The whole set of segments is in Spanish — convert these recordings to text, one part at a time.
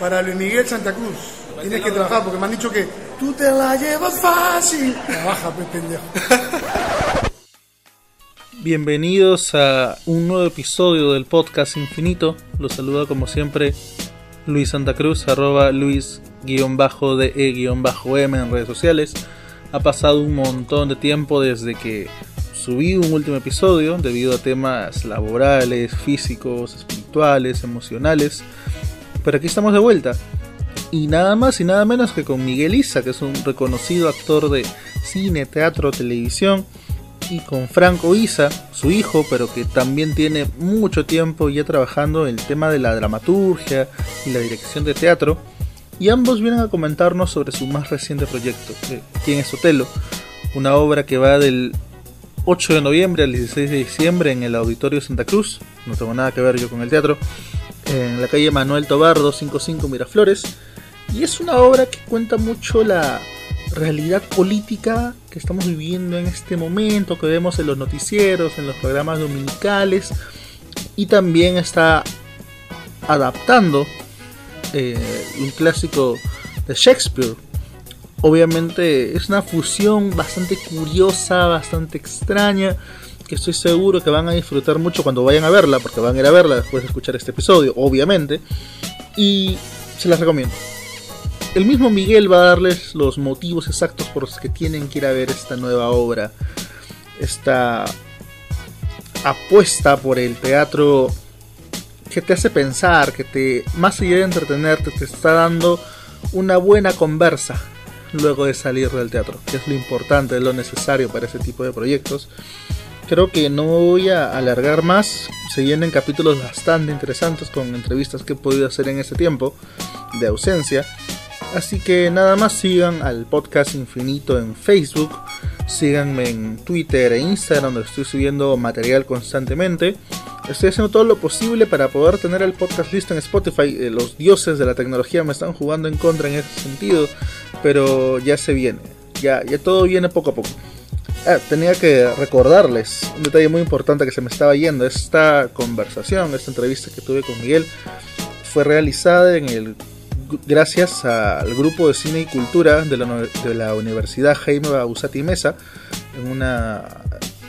para Luis Miguel Santa Cruz. Tienes que trabajar porque me han dicho que tú te la llevas fácil. Trabaja, pues, pendejo. Bienvenidos a un nuevo episodio del podcast Infinito. Los saluda como siempre Luis Santa Cruz, arroba Luis-de-e-m en redes sociales. Ha pasado un montón de tiempo desde que subí un último episodio debido a temas laborales, físicos, espirituales, emocionales. Pero aquí estamos de vuelta. Y nada más y nada menos que con Miguel Isa, que es un reconocido actor de cine, teatro, televisión. Y con Franco Isa, su hijo, pero que también tiene mucho tiempo ya trabajando en el tema de la dramaturgia y la dirección de teatro. Y ambos vienen a comentarnos sobre su más reciente proyecto, ¿Quién es Otelo? Una obra que va del 8 de noviembre al 16 de diciembre en el Auditorio Santa Cruz. No tengo nada que ver yo con el teatro. En la calle Manuel Tobar 255 Miraflores. Y es una obra que cuenta mucho la realidad política que estamos viviendo en este momento, que vemos en los noticieros, en los programas dominicales. Y también está adaptando eh, un clásico de Shakespeare, Obviamente es una fusión bastante curiosa, bastante extraña, que estoy seguro que van a disfrutar mucho cuando vayan a verla, porque van a ir a verla después de escuchar este episodio, obviamente. Y se las recomiendo. El mismo Miguel va a darles los motivos exactos por los que tienen que ir a ver esta nueva obra. Esta apuesta por el teatro que te hace pensar, que te, más allá de entretenerte, te está dando una buena conversa luego de salir del teatro, que es lo importante, es lo necesario para ese tipo de proyectos. Creo que no voy a alargar más, se vienen capítulos bastante interesantes con entrevistas que he podido hacer en este tiempo de ausencia. Así que nada más sigan al podcast infinito en Facebook, síganme en Twitter e Instagram donde estoy subiendo material constantemente. Estoy haciendo todo lo posible para poder tener el podcast listo en Spotify. Eh, los dioses de la tecnología me están jugando en contra en ese sentido pero ya se viene, ya, ya todo viene poco a poco. Ah, tenía que recordarles un detalle muy importante que se me estaba yendo. Esta conversación, esta entrevista que tuve con Miguel, fue realizada en el, gracias al grupo de cine y cultura de la, de la Universidad Jaime Bausati Mesa, en una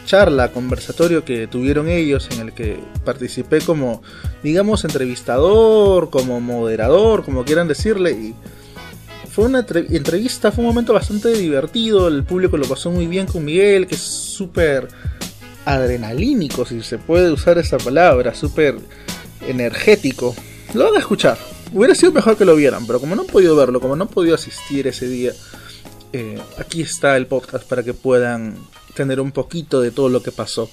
charla, conversatorio que tuvieron ellos, en el que participé como, digamos, entrevistador, como moderador, como quieran decirle, y fue una entrevista, fue un momento bastante divertido, el público lo pasó muy bien con Miguel, que es súper adrenalínico, si se puede usar esa palabra, súper energético. Lo van a escuchar. Hubiera sido mejor que lo vieran, pero como no han podido verlo, como no han podido asistir ese día, eh, aquí está el podcast para que puedan tener un poquito de todo lo que pasó.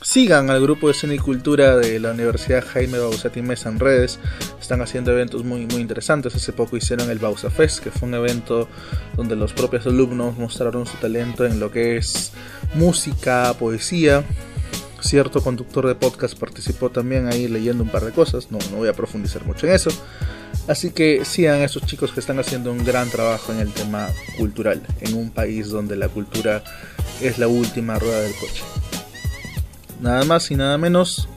Sigan al grupo de cine y cultura de la Universidad Jaime Bausati Mesa en redes. Están haciendo eventos muy, muy interesantes. Hace poco hicieron el Bausa Fest, que fue un evento donde los propios alumnos mostraron su talento en lo que es música, poesía. Cierto conductor de podcast participó también ahí leyendo un par de cosas. No, no voy a profundizar mucho en eso. Así que sigan a esos chicos que están haciendo un gran trabajo en el tema cultural, en un país donde la cultura es la última rueda del coche. Nada más y nada menos,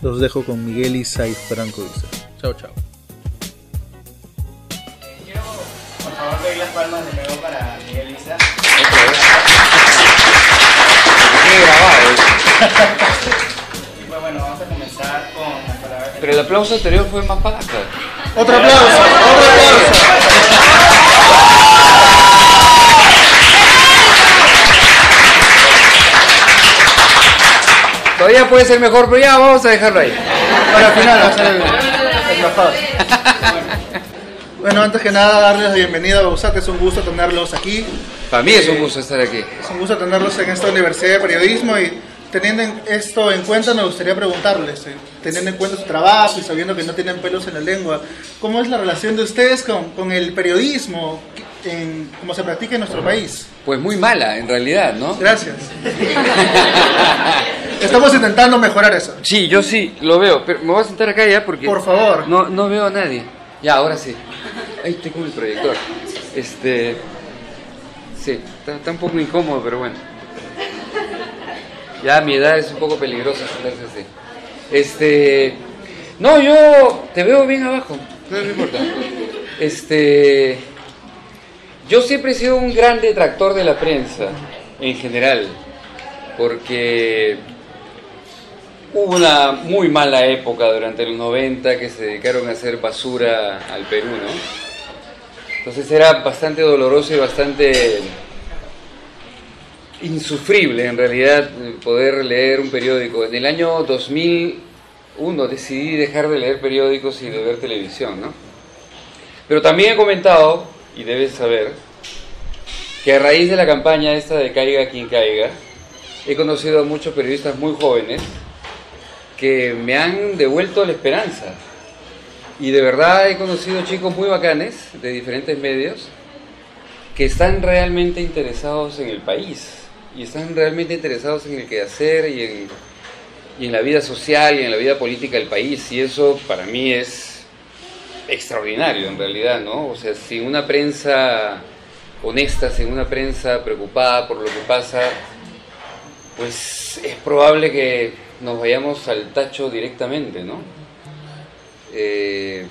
los dejo con Miguel Isa y Franco Isa. Chao, chao. Quiero, por favor, pedir las palmas de nuevo para Miguel Isa. y pues bueno, vamos a comenzar con las palabras. Pero el aplauso anterior fue más paja. Otro aplauso, otro aplauso. Todavía puede ser mejor, pero ya vamos a dejarlo ahí. Para el final, va a ser el, el mejor. Bueno, antes que nada, darles la bienvenida a Bausat. Es un gusto tenerlos aquí. Para mí es un gusto estar aquí. Es un gusto tenerlos en esta Universidad de Periodismo y teniendo en- esto en cuenta, me gustaría preguntarles, eh, teniendo en cuenta su trabajo y sabiendo que no tienen pelos en la lengua, ¿cómo es la relación de ustedes con, con el periodismo, en, cómo se practica en nuestro país? Pues muy mala, en realidad, ¿no? Gracias. Estamos intentando mejorar eso. Sí, yo sí, lo veo, pero me voy a sentar acá ya porque... Por favor. No, no veo a nadie. Ya, ahora sí. Ahí tengo mi proyector. Este... Sí, está, está un poco incómodo, pero bueno. Ya mi edad es un poco peligroso sentarse así. Este... No, yo te veo bien abajo. No, no importa. Este, yo siempre he sido un gran detractor de la prensa, en general, porque hubo una muy mala época durante los 90 que se dedicaron a hacer basura al Perú, ¿no? Entonces era bastante doloroso y bastante insufrible en realidad poder leer un periódico. En el año 2001 decidí dejar de leer periódicos y de ver televisión, ¿no? Pero también he comentado, y debes saber, que a raíz de la campaña esta de Caiga quien caiga, he conocido a muchos periodistas muy jóvenes que me han devuelto la esperanza. Y de verdad he conocido chicos muy bacanes de diferentes medios que están realmente interesados en el país y están realmente interesados en el quehacer y en, y en la vida social y en la vida política del país. Y eso para mí es extraordinario en realidad, ¿no? O sea, sin una prensa honesta, sin una prensa preocupada por lo que pasa, pues es probable que nos vayamos al tacho directamente, ¿no? Eh,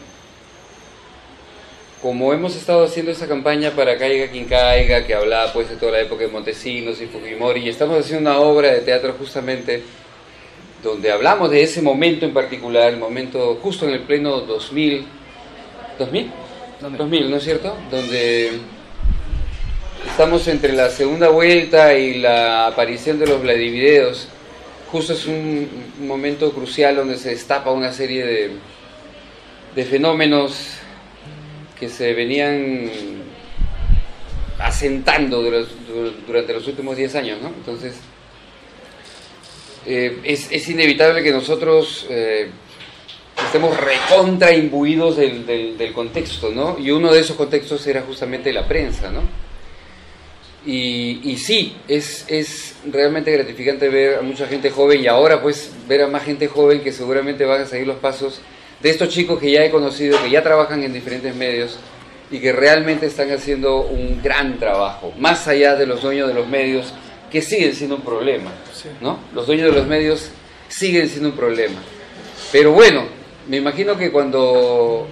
como hemos estado haciendo esa campaña para Caiga quien caiga, que hablaba pues de toda la época de Montesinos y Fujimori, y estamos haciendo una obra de teatro justamente donde hablamos de ese momento en particular, el momento justo en el pleno 2000, 2000, 2000, ¿no es cierto? Donde estamos entre la segunda vuelta y la aparición de los Vladivideos. Justo es un, un momento crucial donde se destapa una serie de, de fenómenos que se venían asentando durante los últimos 10 años, ¿no? Entonces, eh, es, es, inevitable que nosotros eh, estemos recontra imbuidos del, del, del, contexto, ¿no? Y uno de esos contextos era justamente la prensa, ¿no? Y, y sí, es, es realmente gratificante ver a mucha gente joven y ahora pues ver a más gente joven que seguramente van a seguir los pasos de estos chicos que ya he conocido, que ya trabajan en diferentes medios y que realmente están haciendo un gran trabajo, más allá de los dueños de los medios, que siguen siendo un problema, ¿no? Los dueños de los medios siguen siendo un problema. Pero bueno, me imagino que cuando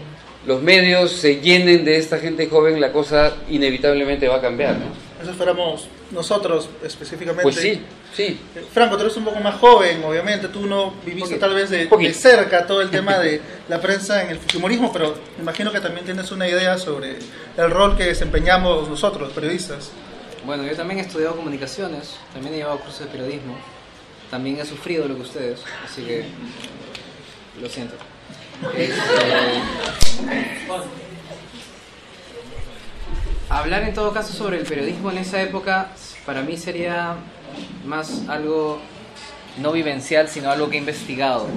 los medios se llenen de esta gente joven, la cosa inevitablemente va a cambiar, ¿no? Eso esperamos nosotros específicamente. Pues sí, sí. Franco, tú eres un poco más joven, obviamente, tú no viviste tal vez de, de, cerca todo el tema de la prensa en el fujimorismo, pero me imagino que también tienes una idea sobre el rol que desempeñamos nosotros, los periodistas. Bueno, yo también he estudiado comunicaciones, también he llevado cursos de periodismo, también he sufrido lo que ustedes, así que lo siento. Este, hablar en todo caso sobre el periodismo en esa época para mí sería más algo no vivencial, sino algo que he investigado.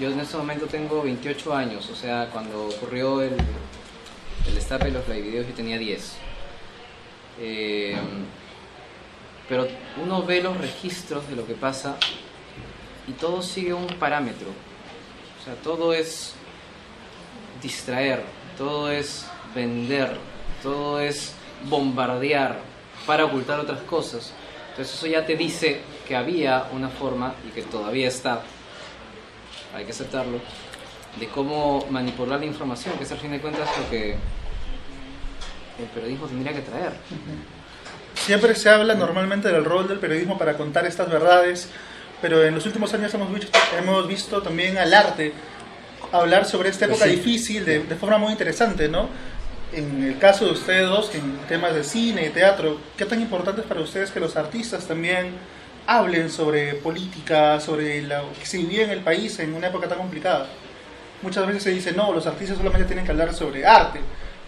Yo en ese momento tengo 28 años, o sea, cuando ocurrió el, el destape de los videos yo tenía 10. Eh, pero uno ve los registros de lo que pasa y todo sigue un parámetro. O sea, todo es distraer, todo es vender, todo es bombardear para ocultar otras cosas. Entonces eso ya te dice que había una forma y que todavía está, hay que aceptarlo, de cómo manipular la información, que es al fin de cuentas lo que el periodismo tendría que traer. Siempre se habla normalmente del rol del periodismo para contar estas verdades, pero en los últimos años hemos visto, hemos visto también al arte hablar sobre esta época sí. difícil de, de, forma muy interesante, ¿no? En el caso de ustedes dos, en temas de cine y teatro, ¿qué tan importante es para ustedes que los artistas también hablen sobre política, sobre lo que se vivía en el país en una época tan complicada? Muchas veces se dice, no, los artistas solamente tienen que hablar sobre arte,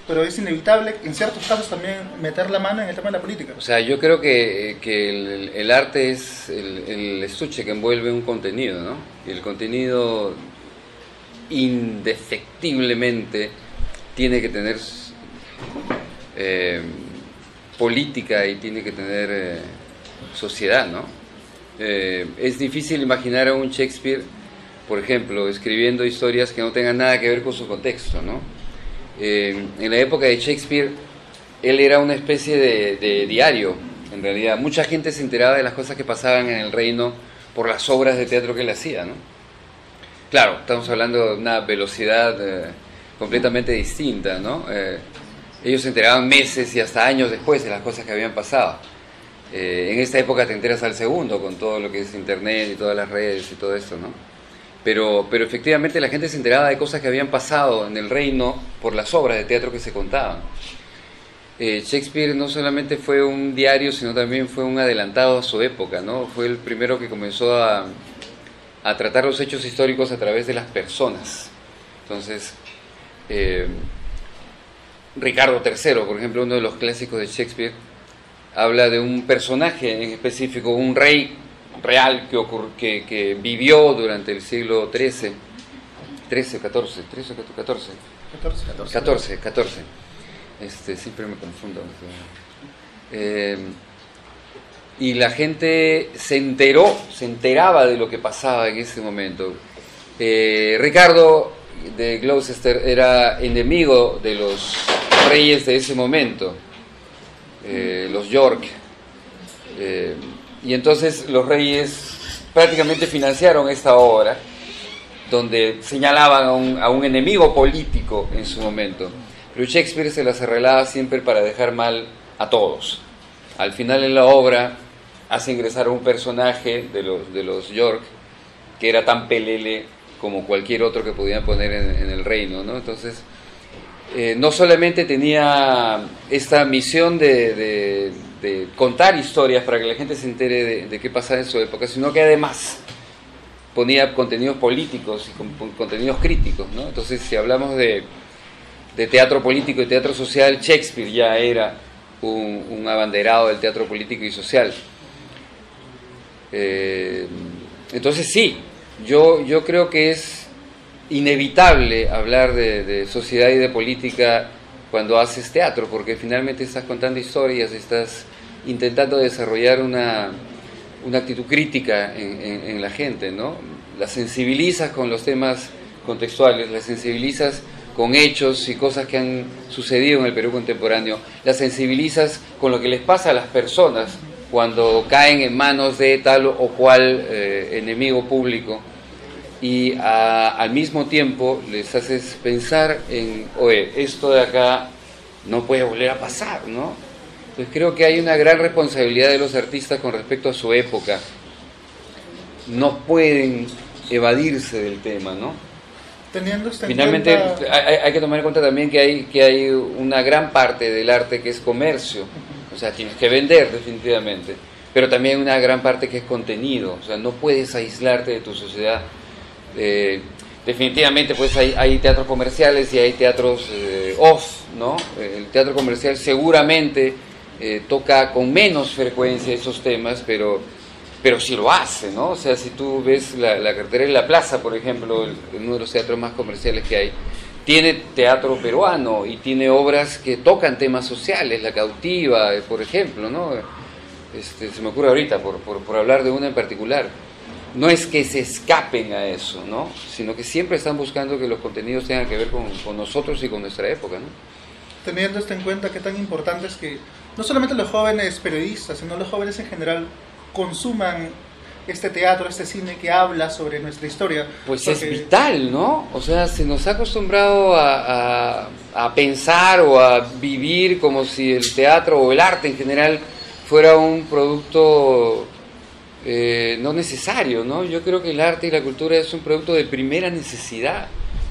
pero es inevitable en ciertos casos también meter la mano en el tema de la política. O sea, yo creo que, que el, el, arte es el, el, estuche que envuelve un contenido, ¿no? Y el contenido indefectiblemente tiene que tener eh, política y tiene que tener eh, sociedad, ¿no? Eh, es difícil imaginar a un Shakespeare, por ejemplo, escribiendo historias que no tengan nada que ver con su contexto, ¿no? En la época de Shakespeare, él era una especie de, diario, en realidad. Mucha gente se enteraba de las cosas que pasaban en el reino por las obras de teatro que él hacía, ¿no? Claro, estamos hablando de una velocidad completamente distinta, ¿no? Eh, ellos se enteraban meses y hasta años después de las cosas que habían pasado. Eh, en esta época te enteras al segundo con todo lo que es internet y todas las redes y todo esto, ¿no? Pero, pero efectivamente la gente se enteraba de cosas que habían pasado en el reino por las obras de teatro que se contaban. Eh, Shakespeare no solamente fue un diario, sino también fue un adelantado a su época, ¿no? Fue el primero que comenzó a, a tratar los hechos históricos a través de las personas. Entonces, eh, Ricardo III, por ejemplo, uno de los clásicos de Shakespeare, habla de un personaje en específico, un rey real que, que, que vivió durante el siglo XIII, XIII, XIV, XIII, XIV, 14, 14, 14. Este, siempre me confundo. Eh, y la gente se enteró, se enteraba de lo que pasaba en ese momento. Eh, Ricardo de Gloucester era enemigo de los reyes de ese momento, eh, los York. Y entonces los reyes prácticamente financiaron esta obra, donde señalaban a un, a un enemigo político en su momento. Pero Shakespeare se las arreglaba siempre para dejar mal a todos. Al final en la obra hace ingresar a un personaje de los, de los York que era tan pelele como cualquier otro que podían poner en, el reino, ¿no? Entonces, eh, no solamente tenía esta misión de, contar historias para que la gente se entere de, qué pasaba en su época, sino que además ponía contenidos políticos y contenidos críticos, ¿no? Entonces, si hablamos de, teatro político y teatro social, Shakespeare ya era un, abanderado del teatro político y social. Eh, entonces sí, yo, yo creo que es inevitable hablar de, sociedad y de política cuando haces teatro, porque finalmente estás contando historias, estás intentando desarrollar una, actitud crítica en, la gente, ¿no? La sensibilizas con los temas contextuales, la sensibilizas con hechos y cosas que han sucedido en el Perú contemporáneo, la sensibilizas con lo que les pasa a las personas cuando caen en manos de tal o cual eh, enemigo público y al mismo tiempo les haces pensar en, oye, esto de acá no puede volver a pasar, ¿no? Entonces creo que hay una gran responsabilidad de los artistas con respecto a su época. No pueden evadirse del tema, ¿no? Teniendo Finalmente hay, hay, que tomar en cuenta también que hay, que hay una gran parte del arte que es comercio, o sea, tienes que vender definitivamente, pero también una gran parte que es contenido, o sea, no puedes aislarte de tu sociedad eh, definitivamente pues hay, teatros comerciales y hay teatros eh, off, ¿no? El teatro comercial seguramente eh, toca con menos frecuencia esos temas, pero, pero sí lo hace, ¿no? O sea, si tú ves la, la cartera en la plaza, por ejemplo, uno de los teatros más comerciales que hay, tiene teatro peruano y tiene obras que tocan temas sociales, La cautiva, por ejemplo, ¿no? Este, se me ocurre ahorita, por, por, por hablar de una en particular no es que se escapen a eso, ¿no? sino que siempre están buscando que los contenidos tengan que ver con, nosotros y con nuestra época. ¿no? Teniendo esto en cuenta, qué tan importante es que no solamente los jóvenes periodistas, sino los jóvenes en general consuman este teatro, este cine que habla sobre nuestra historia. Pues es vital, ¿no? O sea, se nos ha acostumbrado a, a, pensar o a vivir como si el teatro o el arte en general fuera un producto eh, no necesario, ¿no? Yo creo que el arte y la cultura es un producto de primera necesidad.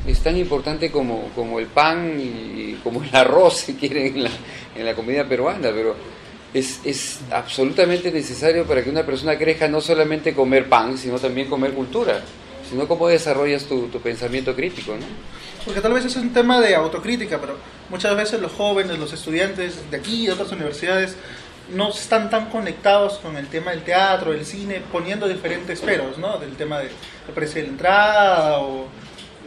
Es tan importante como, como el pan y como el arroz, si quieren, en la, en la comida peruana, pero es, es, absolutamente necesario para que una persona crezca no solamente comer pan, sino también comer cultura, sino cómo desarrollas tu, tu pensamiento crítico, ¿no? Porque tal vez es un tema de autocrítica, pero muchas veces los jóvenes, los estudiantes de aquí y de otras universidades no están tan conectados con el tema del teatro, el cine, poniendo diferentes peros, ¿no? Del tema de, precio de la entrada o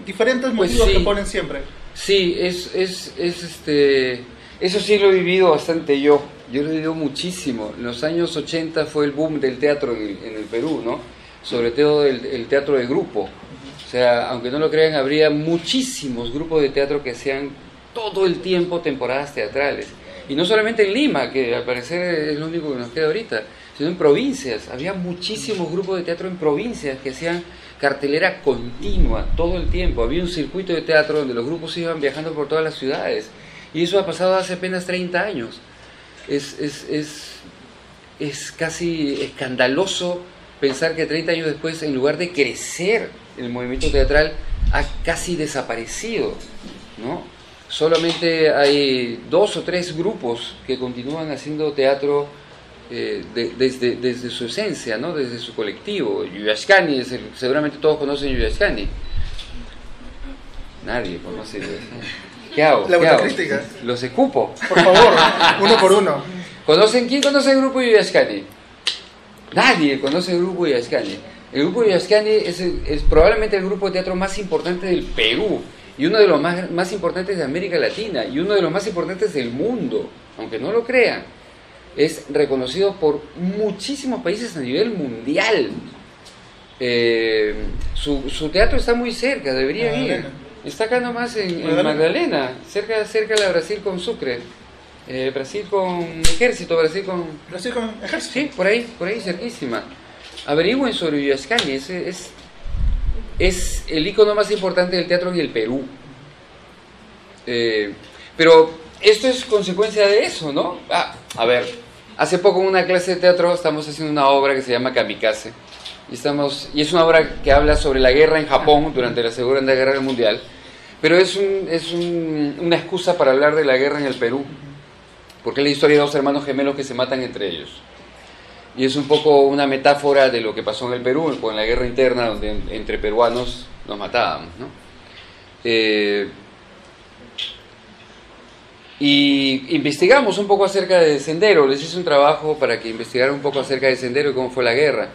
diferentes pues motivos que ponen siempre. Sí, es, es, es, este, eso sí lo he vivido bastante yo. Yo lo he vivido muchísimo. En los años 80 fue el boom del teatro en el, Perú, ¿no? Sobre todo el, el, teatro de grupo. O sea, aunque no lo crean, habría muchísimos grupos de teatro que hacían todo el tiempo temporadas teatrales. Y no solamente en Lima, que al parecer es lo único que nos queda ahorita, sino en provincias. Había muchísimos grupos de teatro en provincias que hacían cartelera continua, todo el tiempo. Había un circuito de teatro donde los grupos iban viajando por todas las ciudades. Y eso ha pasado hace apenas 30 años. Es, es, es, es casi escandaloso pensar que 30 años después, en lugar de crecer el movimiento teatral, ha casi desaparecido. ¿no? Solamente hay dos o tres grupos que continúan haciendo teatro eh, desde, desde su esencia, ¿no? desde su colectivo. Yuyashkani, seguramente todos conocen Yuyashkani. Nadie conoce ¿Qué hago? La ¿Qué hago? Los escupo. Por favor, uno por uno. ¿Conocen quién conoce el grupo Yuyashkani? Nadie conoce el grupo Yuyashkani. El grupo Yuyashkani es, es probablemente el grupo de teatro más importante del Perú y uno de los más, más importantes de América Latina y uno de los más importantes del mundo, aunque no lo crean. Es reconocido por muchísimos países a nivel mundial. Eh, su, su teatro está muy cerca, deberían ir. Magdalena. Está acá nomás en, en Magdalena. Magdalena, cerca, cerca de la Brasil con Sucre. Eh, Brasil con Ejército, Brasil con... Brasil con ejército. Sí, por ahí, por ahí cerquísima. Averigüen sobre Yuyascani, es, es, es el icono más importante del teatro en el Perú. Eh, pero esto es consecuencia de eso, ¿no? Ah, a ver, hace poco en una clase de teatro estamos haciendo una obra que se llama Kamikaze. Y, estamos, y es una obra que habla sobre la guerra en Japón durante la Segunda Guerra Mundial. Pero es, un, es un- una excusa para hablar de la guerra en el Perú. Porque es la historia de dos hermanos gemelos que se matan entre ellos. Y es un poco una metáfora de lo que pasó en el Perú, con la guerra interna, donde en- entre peruanos nos matábamos. ¿no? Eh, y investigamos un poco acerca de Sendero, les hice un trabajo para que investigaran un poco acerca de Sendero y cómo fue la guerra.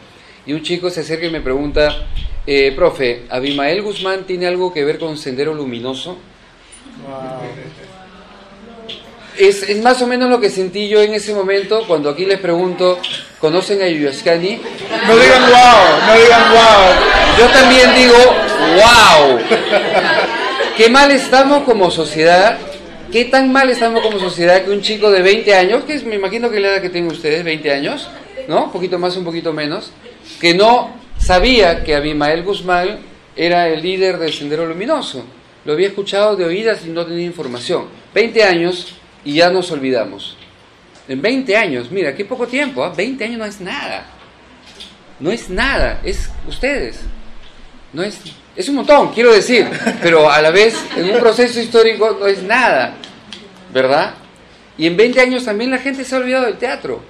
Y un chico se acerca y me pregunta, eh, profe, ¿Abimael Guzmán tiene algo que ver con Sendero Luminoso? Es, es más o menos lo que sentí yo en ese momento cuando aquí les pregunto, ¿conocen a Yuyascani? No digan wow, no digan wow. Yo también digo, wow. Qué mal estamos como sociedad. ¿Qué tan mal estamos como sociedad que un chico de 20 años, que es, me imagino que la edad que tienen ustedes, 20 años, ¿no? Un poquito más, un poquito menos, que no sabía que Abimael Guzmán era el líder del Sendero Luminoso. Lo había escuchado de oídas y no tenía información. 20 años y ya nos olvidamos. En 20 años, mira, qué poco tiempo, ¿ah? 20 años no es nada. No es nada, es ustedes. No es, es un montón, quiero decir, pero a la vez en un proceso histórico no es nada, ¿verdad? Y en 20 años también la gente se ha olvidado del teatro.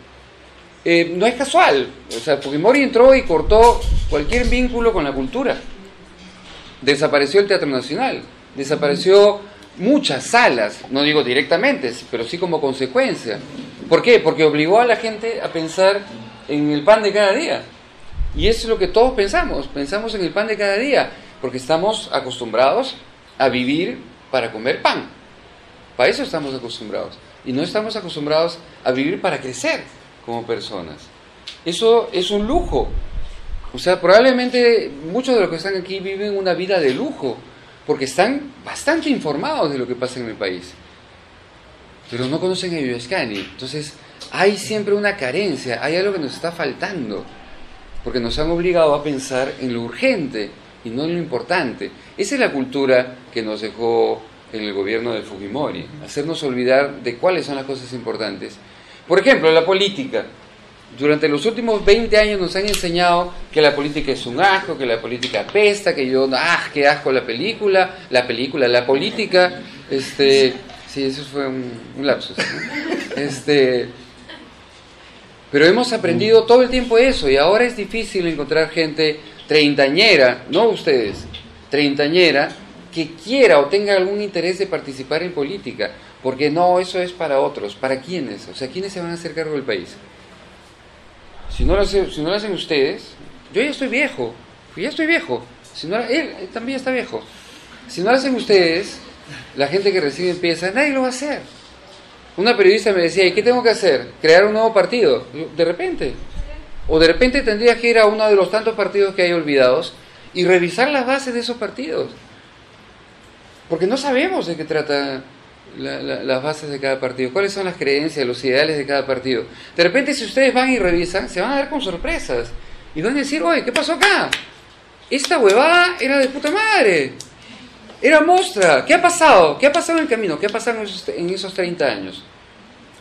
Eh, no es casual, o sea, Fujimori entró y cortó cualquier vínculo con la cultura. Desapareció el Teatro Nacional, desapareció muchas salas, no digo directamente, pero sí como consecuencia. ¿Por qué? Porque obligó a la gente a pensar en el pan de cada día. Y eso es lo que todos pensamos, pensamos en el pan de cada día, porque estamos acostumbrados a vivir para comer pan. Para eso estamos acostumbrados. Y no estamos acostumbrados a vivir para crecer como personas. Eso es un lujo. O sea, probablemente muchos de los que están aquí viven una vida de lujo, porque están bastante informados de lo que pasa en el país. Pero no conocen a Yuyascani. Entonces, hay siempre una carencia, hay algo que nos está faltando porque nos han obligado a pensar en lo urgente y no en lo importante. Esa es la cultura que nos dejó en el gobierno de Fujimori, hacernos olvidar de cuáles son las cosas importantes. Por ejemplo, la política. Durante los últimos 20 años nos han enseñado que la política es un asco, que la política apesta, que yo, ah, qué asco la película, la película, la política, este, sí, eso fue un, un lapsus. ¿no? Este, pero hemos aprendido todo el tiempo eso y ahora es difícil encontrar gente treintañera, no ustedes, treintañera, que quiera o tenga algún interés de participar en política, porque no, eso es para otros, ¿para quiénes? O sea, ¿quiénes se van a hacer cargo del país? Si no lo, hacen ustedes, yo ya estoy viejo, ya estoy viejo, si no, él, también está viejo. Si no lo hacen ustedes, la gente que recién empieza, nadie lo va a hacer. Una periodista me decía, ¿y qué tengo que hacer? ¿Crear un nuevo partido? De repente. O de repente tendrías que ir a uno de los tantos partidos que hay olvidados y revisar las bases de esos partidos. Porque no sabemos de qué trata la- la- las bases de cada partido, cuáles son las creencias, los ideales de cada partido. De repente si ustedes van y revisan, se van a dar con sorpresas. Y van a decir, oye, ¿qué pasó acá? esta huevada era de puta madre. Era mostra. ¿Qué ha pasado? ¿Qué ha pasado en el camino? ¿Qué ha pasado en esos, en esos 30 años?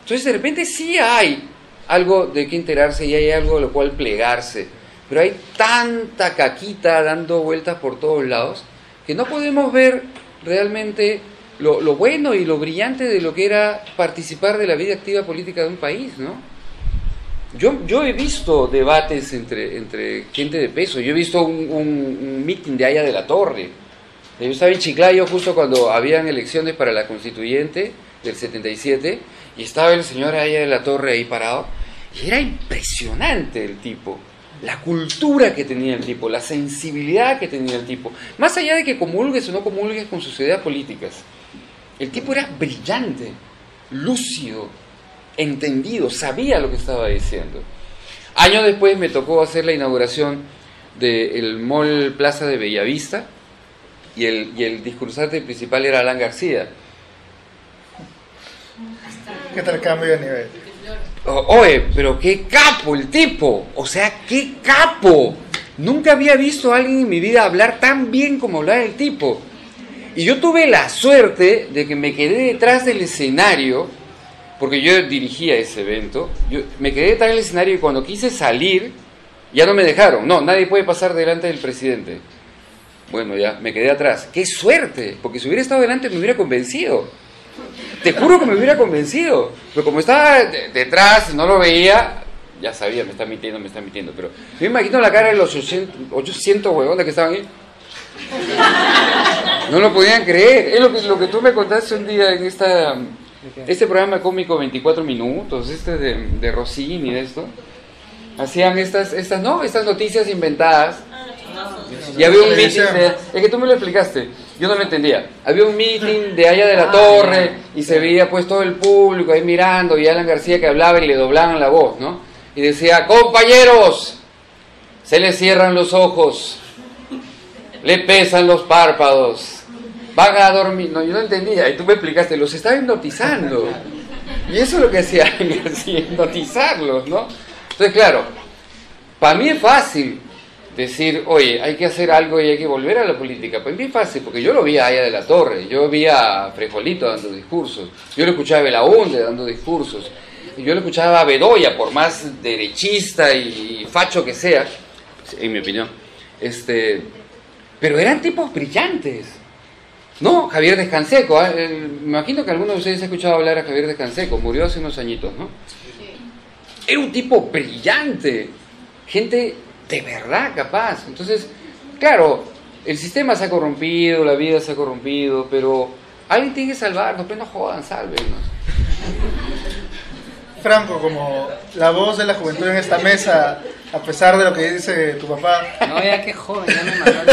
Entonces de repente sí hay algo de qué enterarse y hay algo de lo cual plegarse. Pero hay tanta caquita dando vueltas por todos lados que no podemos ver realmente lo, bueno y lo brillante de lo que era participar de la vida activa política de un país, ¿no? Yo, yo he visto debates entre, entre gente de peso, yo he visto un, un, meeting de Aya de la Torre. Yo estaba en Chiclayo justo cuando habían elecciones para la constituyente del 77 y estaba el señor Aya de la Torre ahí parado y era impresionante el tipo, la cultura que tenía el tipo, la sensibilidad que tenía el tipo, más allá de que comulgues o no comulgues con sus ideas políticas. El tipo era brillante, lúcido, entendido, sabía lo que estaba diciendo. Años después me tocó hacer la inauguración del Mall Plaza de Bellavista y el, y el discursante principal era Alan García. ¿Qué tal cambio de nivel? Oye, pero qué capo el tipo, o sea, qué capo. Nunca había visto a alguien en mi vida hablar tan bien como hablaba el tipo. Y yo tuve la suerte de que me quedé detrás del escenario, porque yo dirigía ese evento, yo me quedé detrás del escenario y cuando quise salir, ya no me dejaron. No, nadie puede pasar delante del presidente. Bueno, ya, me quedé atrás. ¡Qué suerte! Porque si hubiera estado delante me hubiera convencido. Te juro que me hubiera convencido. Pero como estaba de- detrás, no lo veía, ya sabía, me está mintiendo, me está mintiendo. Pero yo me imagino la cara de los 800, 800 huevones que estaban ahí. No lo podían creer. Es lo que, lo que tú me contaste un día en esta, este programa cómico 24 minutos, este de, de Rossini, de esto. Hacían estas, estas, no, estas noticias inventadas. Y había un meeting de, es que tú me lo explicaste, yo no lo entendía. Había un meeting de allá de la torre y se veía pues todo el público ahí mirando y Alan García que hablaba y le doblaban la voz, ¿no? Y decía, compañeros, se le cierran los ojos, le pesan los párpados, van a dormir. No, yo no entendía y tú me explicaste, los estaba hipnotizando. Y eso es lo que hacía Alan García, hipnotizarlos, ¿no? Entonces, claro, para mí es fácil decir, oye, hay que hacer algo y hay que volver a la política. Pues es fácil, porque yo lo vi allá de la torre, yo vi a Frejolito dando discursos, yo lo escuchaba a Belaunde dando discursos, yo lo escuchaba a Bedoya, por más derechista y facho que sea, en mi opinión, este, pero eran tipos brillantes. No, Javier Descanseco, ¿ah? Eh, me imagino que alguno de ustedes ha escuchado hablar a Javier Descanseco, murió hace unos añitos, ¿no? Era un tipo brillante, gente de verdad capaz. Entonces, claro, el sistema se ha corrompido, la vida se ha corrompido, pero alguien tiene que salvarnos, pues no jodan, sálvenos. Franco, como la voz de la juventud en esta mesa, a pesar de lo que dice tu papá, No, ya que joven, ya me mató.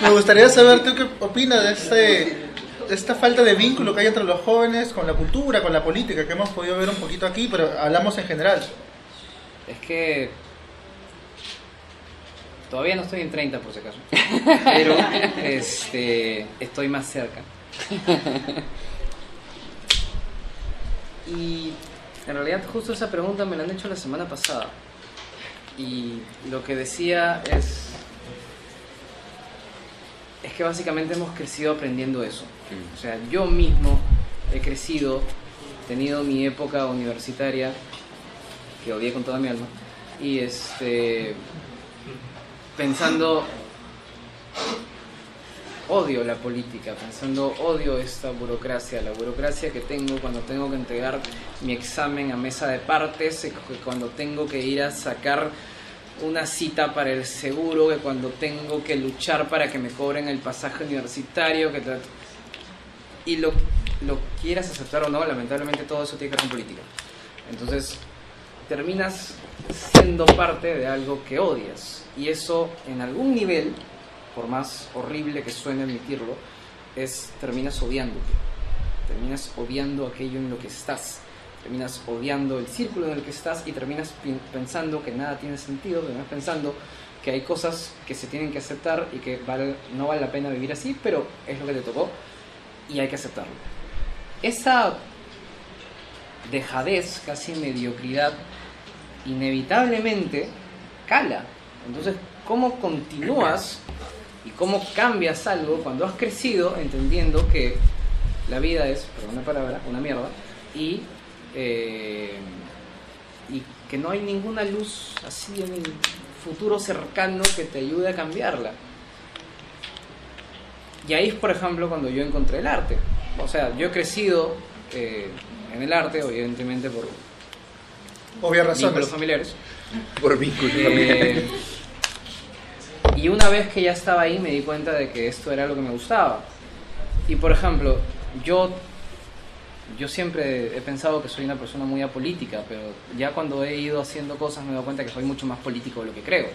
me gustaría saber tú qué opinas de, este, esta falta de vínculo que hay entre los jóvenes con la cultura, con la política, que hemos podido ver un poquito aquí, pero hablamos en general. Es que todavía no estoy en 30 por si acaso, pero este, estoy más cerca. Y en realidad justo esa pregunta me la han hecho la semana pasada. Y lo que decía es es que básicamente hemos crecido aprendiendo eso. O sea, yo mismo he crecido, tenido mi época universitaria que odié con toda mi alma y este pensando odio la política, pensando odio esta burocracia, la burocracia que tengo cuando tengo que entregar mi examen a mesa de partes, cuando tengo que ir a sacar una cita para el seguro, que cuando tengo que luchar para que me cobren el pasaje universitario, que y lo, lo quieras aceptar o no, lamentablemente todo eso tiene que ver con política. Entonces, terminas siendo parte de algo que odias. Y eso, en algún nivel, por más horrible que suene admitirlo, es terminas odiándote. Terminas odiando aquello en lo que estás. Terminas odiando el círculo en el que estás y terminas pensando que nada tiene sentido, terminas pensando que hay cosas que se tienen que aceptar y que vale- no vale la pena vivir así, pero es lo que te tocó y hay que aceptarlo. Esa dejadez, casi mediocridad, inevitablemente cala. Entonces, ¿cómo continúas y cómo cambias algo cuando has crecido entendiendo que la vida es, perdón la palabra, una mierda y, eh, y que no hay ninguna luz así en el futuro cercano que te ayude a cambiarla? Y ahí es, por ejemplo, cuando yo encontré el arte. O sea, yo he crecido eh, en el arte, evidentemente por Obvias razones. familiares. Por vínculos Eh, familiares. y una vez que ya estaba ahí me di cuenta de que esto era lo que me gustaba. Y por ejemplo, yo, yo siempre he pensado que soy una persona muy apolítica, pero ya cuando he ido haciendo cosas me he dado cuenta que soy mucho más político de lo que creo.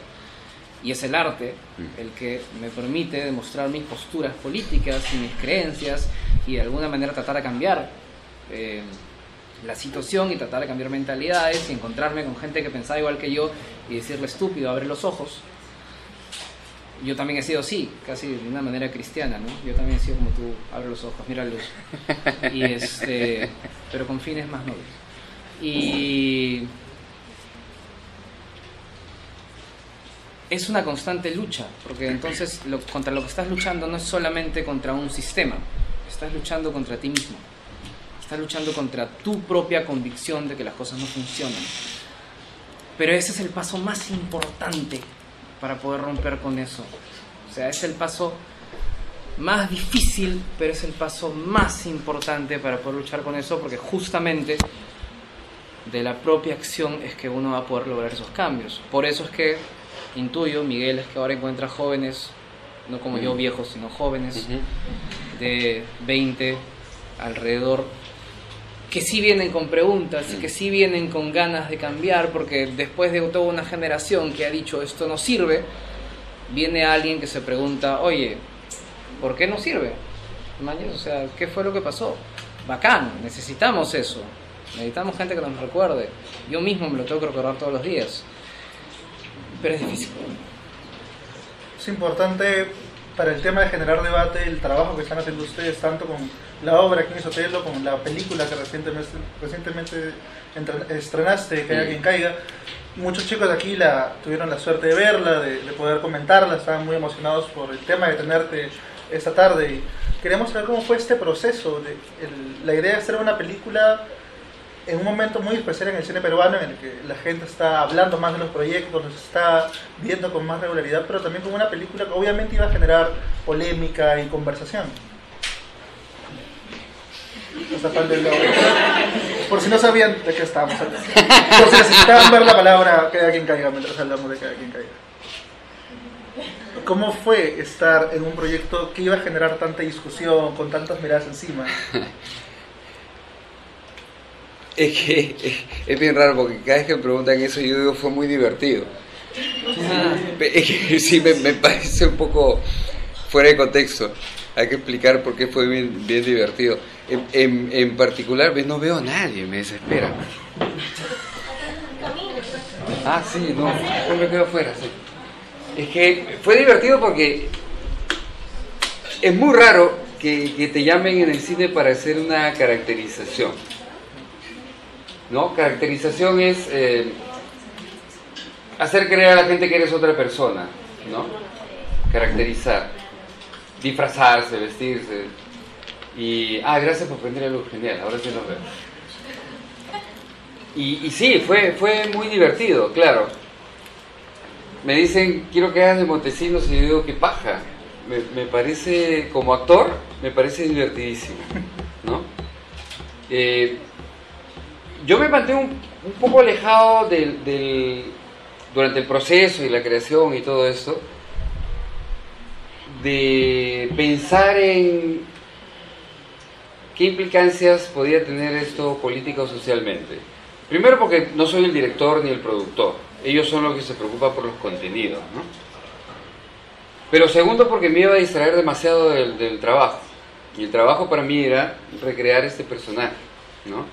Y es el arte el que me permite demostrar mis posturas políticas y mis creencias y de alguna manera tratar de cambiar eh, la situación y tratar de cambiar mentalidades y encontrarme con gente que pensaba igual que yo y decirle estúpido, abre los ojos. Yo también he sido así, casi de una manera cristiana, ¿no? Yo también he sido como tú, abre los ojos, mira la luz. Y este, pero con fines más nobles. Y es una constante lucha, porque entonces lo- contra lo que estás luchando no es solamente contra un sistema, estás luchando contra ti mismo. Estás luchando contra tu propia convicción de que las cosas no funcionan. Pero ese es el paso más importante para poder romper con eso. O sea, es el paso más difícil, pero es el paso más importante para poder luchar con eso, porque justamente de la propia acción es que uno va a poder lograr esos cambios. Por eso es que intuyo, Miguel, es que ahora encuentra jóvenes, no como yo viejos, sino jóvenes de 20 alrededor que sí vienen con preguntas y que sí vienen con ganas de cambiar porque después de toda una generación que ha dicho esto no sirve, viene alguien que se pregunta, oye, ¿por qué no sirve? O sea, ¿qué fue lo que pasó? Bacán, necesitamos eso. Necesitamos gente que nos recuerde. Yo mismo me lo tengo que recordar todos los días. Pero es difícil. Es importante para el tema de generar debate el trabajo que están haciendo ustedes, tanto con la obra aquí en Sotelo, con la película que recientemente, recientemente estrenaste, Caiga Sí. quien caiga. Muchos chicos de aquí la, tuvieron la suerte de verla, de, de poder comentarla, estaban muy emocionados por el tema de tenerte esta tarde. Y queremos saber cómo fue este proceso. De, el- la idea de hacer una película en un momento muy especial en el cine peruano en el que la gente está hablando más de los proyectos, los está viendo con más regularidad, pero también como una película que obviamente iba a generar polémica y conversación. Por si no sabían de qué estábamos hablando. Por si necesitaban ver la palabra cada quien caiga mientras hablamos de cada quien caiga. ¿Cómo fue estar en un proyecto que iba a generar tanta discusión, con tantas miradas encima? Es que es bien raro porque cada vez que me preguntan eso yo digo fue muy divertido. Es que sí me, me parece un poco fuera de contexto. Hay que explicar por qué fue bien, bien divertido. En, en- en particular no veo a nadie, me desespera. Ah, sí, no, yo me quedo afuera, sí. Es que fue divertido porque es muy raro que, que te llamen en el cine para hacer una caracterización. ¿No? Caracterización es eh, hacer creer a la gente que eres otra persona, ¿no? Caracterizar, disfrazarse, vestirse. Y, ah, gracias por prender la luz, genial, ahora sí lo veo. Y, sí, fue, fue muy divertido, claro. Me dicen, quiero que hagas de Montesinos y yo digo, qué paja. Me, me parece, como actor, me parece divertidísimo, ¿no? Eh, yo me mantengo un, poco alejado del, del- durante el proceso y la creación y todo esto, de pensar en qué implicancias podía tener esto política o socialmente. Primero porque no soy el director ni el productor, ellos son los que se preocupan por los contenidos, ¿no? Pero segundo porque me iba a distraer demasiado del, del trabajo. Y el trabajo para mí era recrear este personaje, ¿no?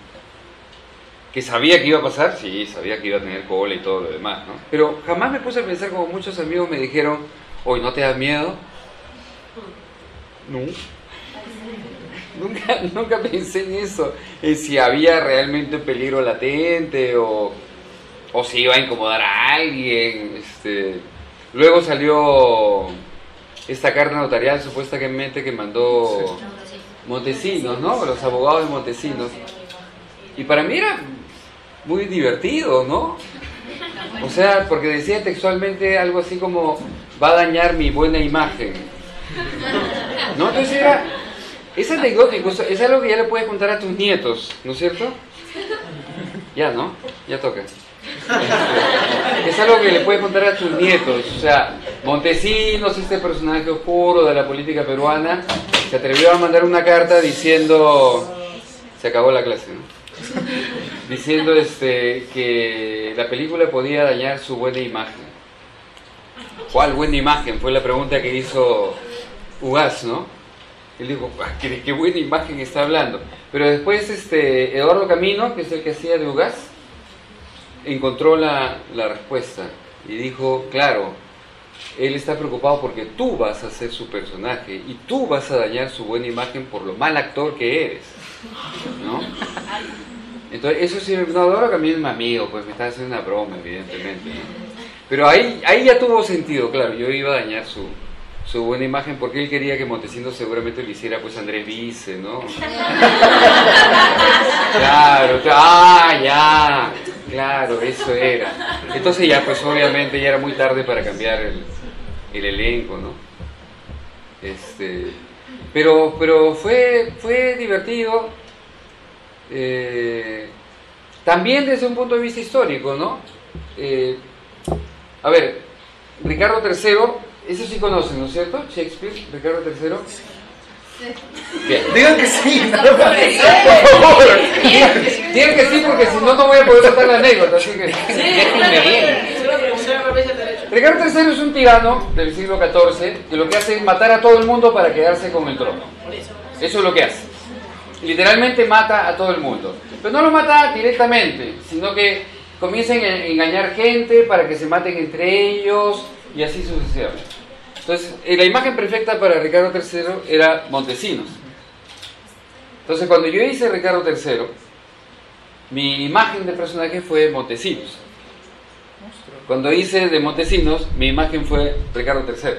Que sabía que iba a pasar, sí, sabía que iba a tener cola y todo lo demás, ¿no? Pero jamás me puse a pensar como muchos amigos me dijeron, hoy ¿no te da miedo? No. Nunca, nunca pensé en eso, en si había realmente un peligro latente o, o si iba a incomodar a alguien. Este, Luego salió esta carta notarial supuestamente que mandó Montesinos, ¿no? Los abogados de Montesinos. Y para mí era muy divertido, ¿no? O sea, porque decía textualmente algo así como, va a dañar mi buena imagen. ¿No? Entonces era, es anecdótico, es algo que ya le puedes contar a tus nietos, ¿no es cierto? Ya, ¿no? Ya toca. Es algo que le puedes contar a tus nietos. O sea, Montesinos, este personaje oscuro de la política peruana, se atrevió a mandar una carta diciendo, se acabó la clase, ¿no? Diciendo este, que la película podía dañar su buena imagen. ¿Cuál buena imagen? Fue la pregunta que hizo Ugaz, ¿no? Él dijo, ah, ¿qué, qué buena imagen está hablando. Pero después este, Eduardo Camino, que es el que hacía de Ugaz, encontró la, la respuesta y dijo, claro, él está preocupado porque tú vas a ser su personaje y tú vas a dañar su buena imagen por lo mal actor que eres. ¿No? Entonces, eso sí, no, ahora que a mí es mi amigo, pues me está haciendo una broma, evidentemente. Pero ahí, ahí ya tuvo sentido, claro, yo iba a dañar su, su buena imagen porque él quería que Montesinos seguramente lo hiciera pues Andrés Vice, ¿no? Claro, ah, ya, claro, eso era. Entonces ya pues obviamente ya era muy tarde para cambiar el, el elenco, ¿no? Este, pero, pero fue, fue divertido. Eh, también desde un punto de vista histórico, ¿no? Eh, a ver, Ricardo III, eso sí conocen, ¿no es cierto? Shakespeare, Ricardo III. Bien. Digan que sí, no Por favor. Tienen que sí porque si no, no voy a poder contar la anécdota. Así que... Déjenme bien. Ricardo III es un tirano del siglo XIV que lo que hace es matar a todo el mundo para quedarse con el trono. Eso es lo que hace. Literalmente mata a todo el mundo. Pero no lo mata directamente, sino que comienza a engañar gente para que se maten entre ellos y así sucesivamente. Entonces, eh, la imagen perfecta para Ricardo III era Montesinos. Entonces, cuando yo hice Ricardo III, mi imagen de personaje fue Montesinos. Cuando hice de Montesinos, mi imagen fue Ricardo III.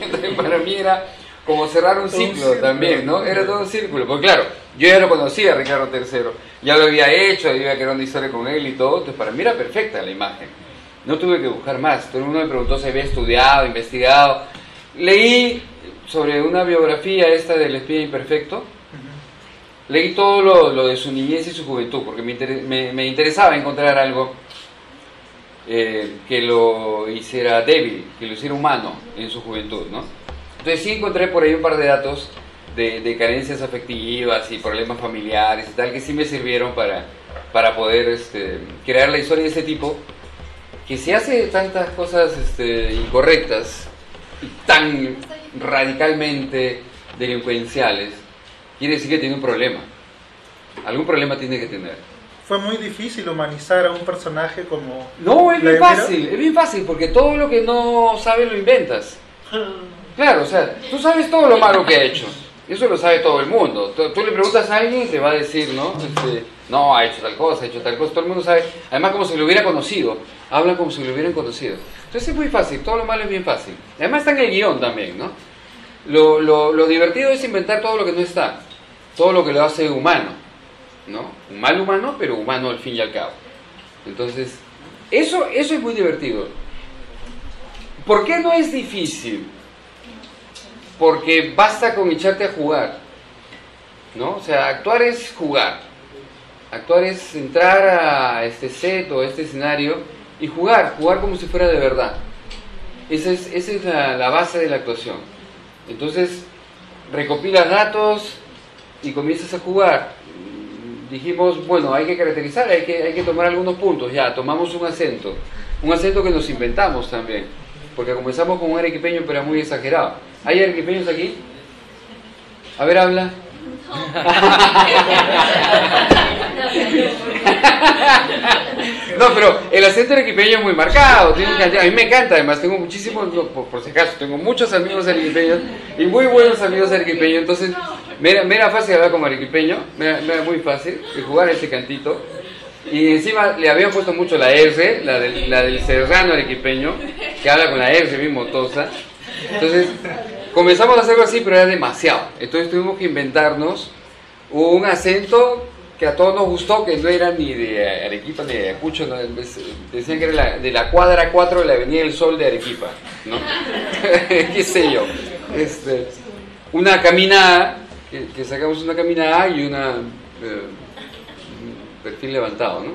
Entonces, para mí era como cerrar un ciclo también, ¿no? Era todo un círculo. Porque claro, yo ya lo conocía a Ricardo III, ya lo había hecho, había creado una historia con él y todo, entonces para mí era perfecta la imagen. No tuve que buscar más. Todo el mundo me preguntó si había estudiado, investigado. Leí sobre una biografía esta del espía imperfecto. Leí todo lo, de su niñez y su juventud, porque me, inter- me interesaba encontrar algo eh, que lo hiciera débil, que lo hiciera humano en su juventud, ¿no? Entonces sí encontré por ahí un par de datos de, de carencias afectivas y problemas familiares y tal, que sí me sirvieron para, para poder este, crear la historia de ese tipo, que si hace tantas cosas este, incorrectas y tan radicalmente delincuenciales, quiere decir que tiene un problema. Algún problema tiene que tener. Fue muy difícil humanizar a un personaje como... No, es bien fácil, es bien fácil, porque todo lo que no sabes lo inventas. Claro, o sea, tú sabes todo lo malo que ha hecho. Eso lo sabe todo el mundo. Tú, le preguntas a alguien y te va a decir, ¿no? Este, no, ha hecho tal cosa, ha hecho tal cosa. Todo el mundo sabe. Además, como si lo hubiera conocido. Hablan como si lo hubieran conocido. Entonces es muy fácil, todo lo malo es bien fácil. Además está en el guion también, ¿no? Lo, lo, lo divertido es inventar todo lo que no está. Todo lo que lo hace humano, ¿no? Un mal humano, pero humano al fin y al cabo. Entonces, eso, eso es muy divertido. ¿Por qué no es difícil? Porque basta con echarte a jugar. ¿No? O sea, actuar es jugar. Actuar es entrar a este set o a este escenario y jugar, jugar como si fuera de verdad. Esa es, esa es la, la base de la actuación. Entonces, recopilas datos y comienzas a jugar. Dijimos, bueno, hay que caracterizar, hay que, hay que tomar algunos puntos. Ya, tomamos un acento. Un acento que nos inventamos también. Porque comenzamos con un arequipeño, pero era muy exagerado. ¿Hay arequipeños aquí? A ver, habla. No, pero el acento arequipeño es muy marcado, a mí me encanta, además tengo muchísimos, por, si acaso, tengo muchos amigos arequipeños y muy buenos amigos arequipeños, entonces me me era fácil hablar como arequipeño, me era, muy fácil jugar ese cantito. Y encima le habían puesto mucho la R, la del, la del serrano arequipeño, que habla con la R mismo tosa. Entonces, comenzamos a hacerlo así, pero era demasiado. Entonces tuvimos que inventarnos un acento que a todos nos gustó, que no era ni de Arequipa ni de Ayacucho, ¿no? decían que era de la cuadra 4 de la Avenida del Sol de Arequipa, ¿no? ¿Qué sé yo? Este, una caminada, que, sacamos una caminada y una eh, perfil levantado, ¿no?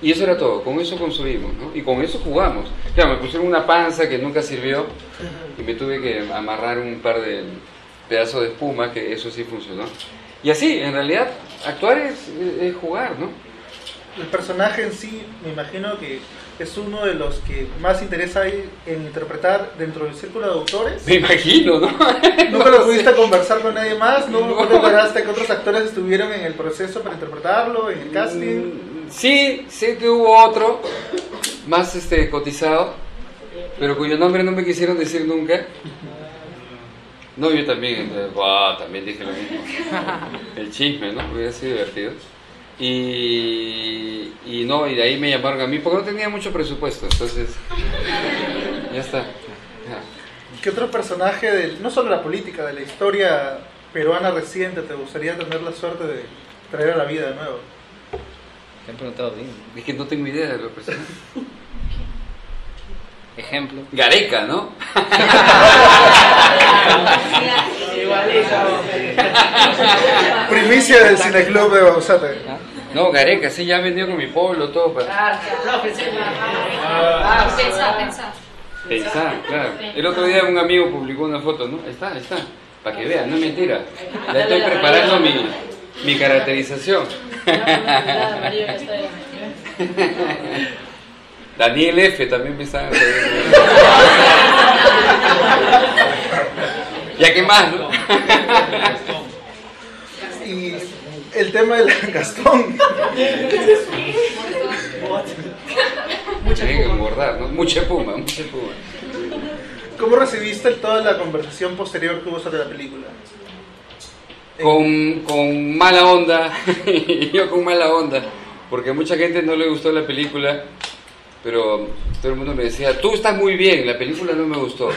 Y eso era todo, con eso construimos, ¿no? Y con eso jugamos. Claro, me pusieron una panza que nunca sirvió y me tuve que amarrar un par de pedazos de espuma, que eso sí funcionó. Y así, en realidad, actuar es, es jugar, ¿no? El personaje en sí, me imagino que es uno de los que más interesa en interpretar dentro del círculo de autores. Me imagino, ¿no? ¿Nunca lo pudiste conversar con nadie más? ¿No, No. te enteraste que otros actores estuvieron en el proceso para interpretarlo, en el casting? Mm, Sí, sé que hubo otro más este cotizado, pero cuyo nombre no me quisieron decir nunca. No, yo también, eh, guau, también dije lo mismo. El chisme, ¿no? Hubiera sido divertido. Y, y no, y de ahí me llamaron a mí porque no tenía mucho presupuesto, entonces ya está. Ya. ¿Qué otro personaje, del, no solo la política, de la historia peruana reciente te gustaría tener la suerte de traer a la vida de nuevo? Te han preguntado, dime. Es que no tengo idea de lo personal. Ejemplo. Gareca, ¿no? Primicia del Cineclub de Bausate. No, Gareca, sí, ya venido con mi pueblo, todo para Pensá, pensá. pensar, claro. El otro día un amigo publicó una foto, ¿no? Está, está, para que vean, no es mentira. Ya estoy preparando mi, mi caracterización. Daniel F. también me está... ya que más, ¿no? El tema del Gastón. Tienen que engordar, ¿no? Mucha puma, mucha puma. ¿Cómo recibiste toda la conversación posterior que hubo sobre la película? con, con mala onda, yo con mala onda, porque a mucha gente no le gustó la película, pero todo el mundo me decía, tú estás muy bien, la película no me gustó.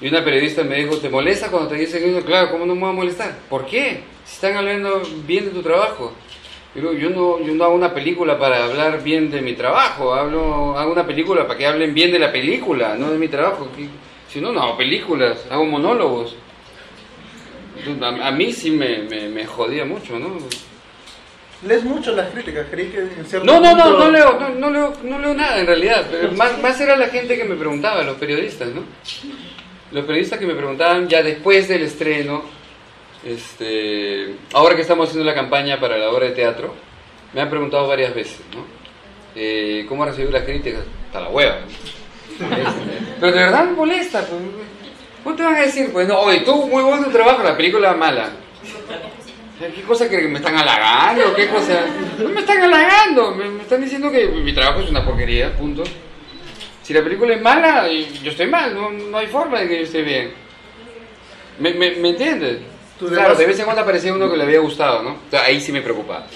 Y una periodista me dijo, ¿te molesta cuando te dicen eso? Claro, ¿cómo no me va a molestar? ¿Por qué? Si están hablando bien de tu trabajo. Pero yo no, yo no hago una película para hablar bien de mi trabajo, hablo, hago una película para que hablen bien de la película, no de mi trabajo. Si no, no hago películas, hago monólogos. A, a mí sí me, me, me jodía mucho, ¿no? Lees mucho las críticas, que en cierto No, no, no, punto- no leo, no, no leo, no leo nada en realidad. Más era la gente que me preguntaba, los periodistas, ¿no? Los periodistas que me preguntaban ya después del estreno, este, ahora que estamos haciendo la campaña para la obra de teatro, me han preguntado varias veces, ¿no? Eh, ¿Cómo ha recibido las críticas? Hasta la hueva. Este, pero de verdad me molesta. Pues, ¿Cómo te van a decir? Pues no, oye, tú muy bueno tu trabajo, la película mala. ¿Qué cosa que me están halagando? ¿Qué cosa? No me están halagando, me están diciendo que mi trabajo es una porquería, punto. Si la película es mala, y yo estoy mal, no, no hay forma de que yo esté bien. ¿Me, me, me entiendes? Claro, demás- de vez en cuando aparecía uno que le había gustado, ¿no? O sea, ahí sí me preocupaba.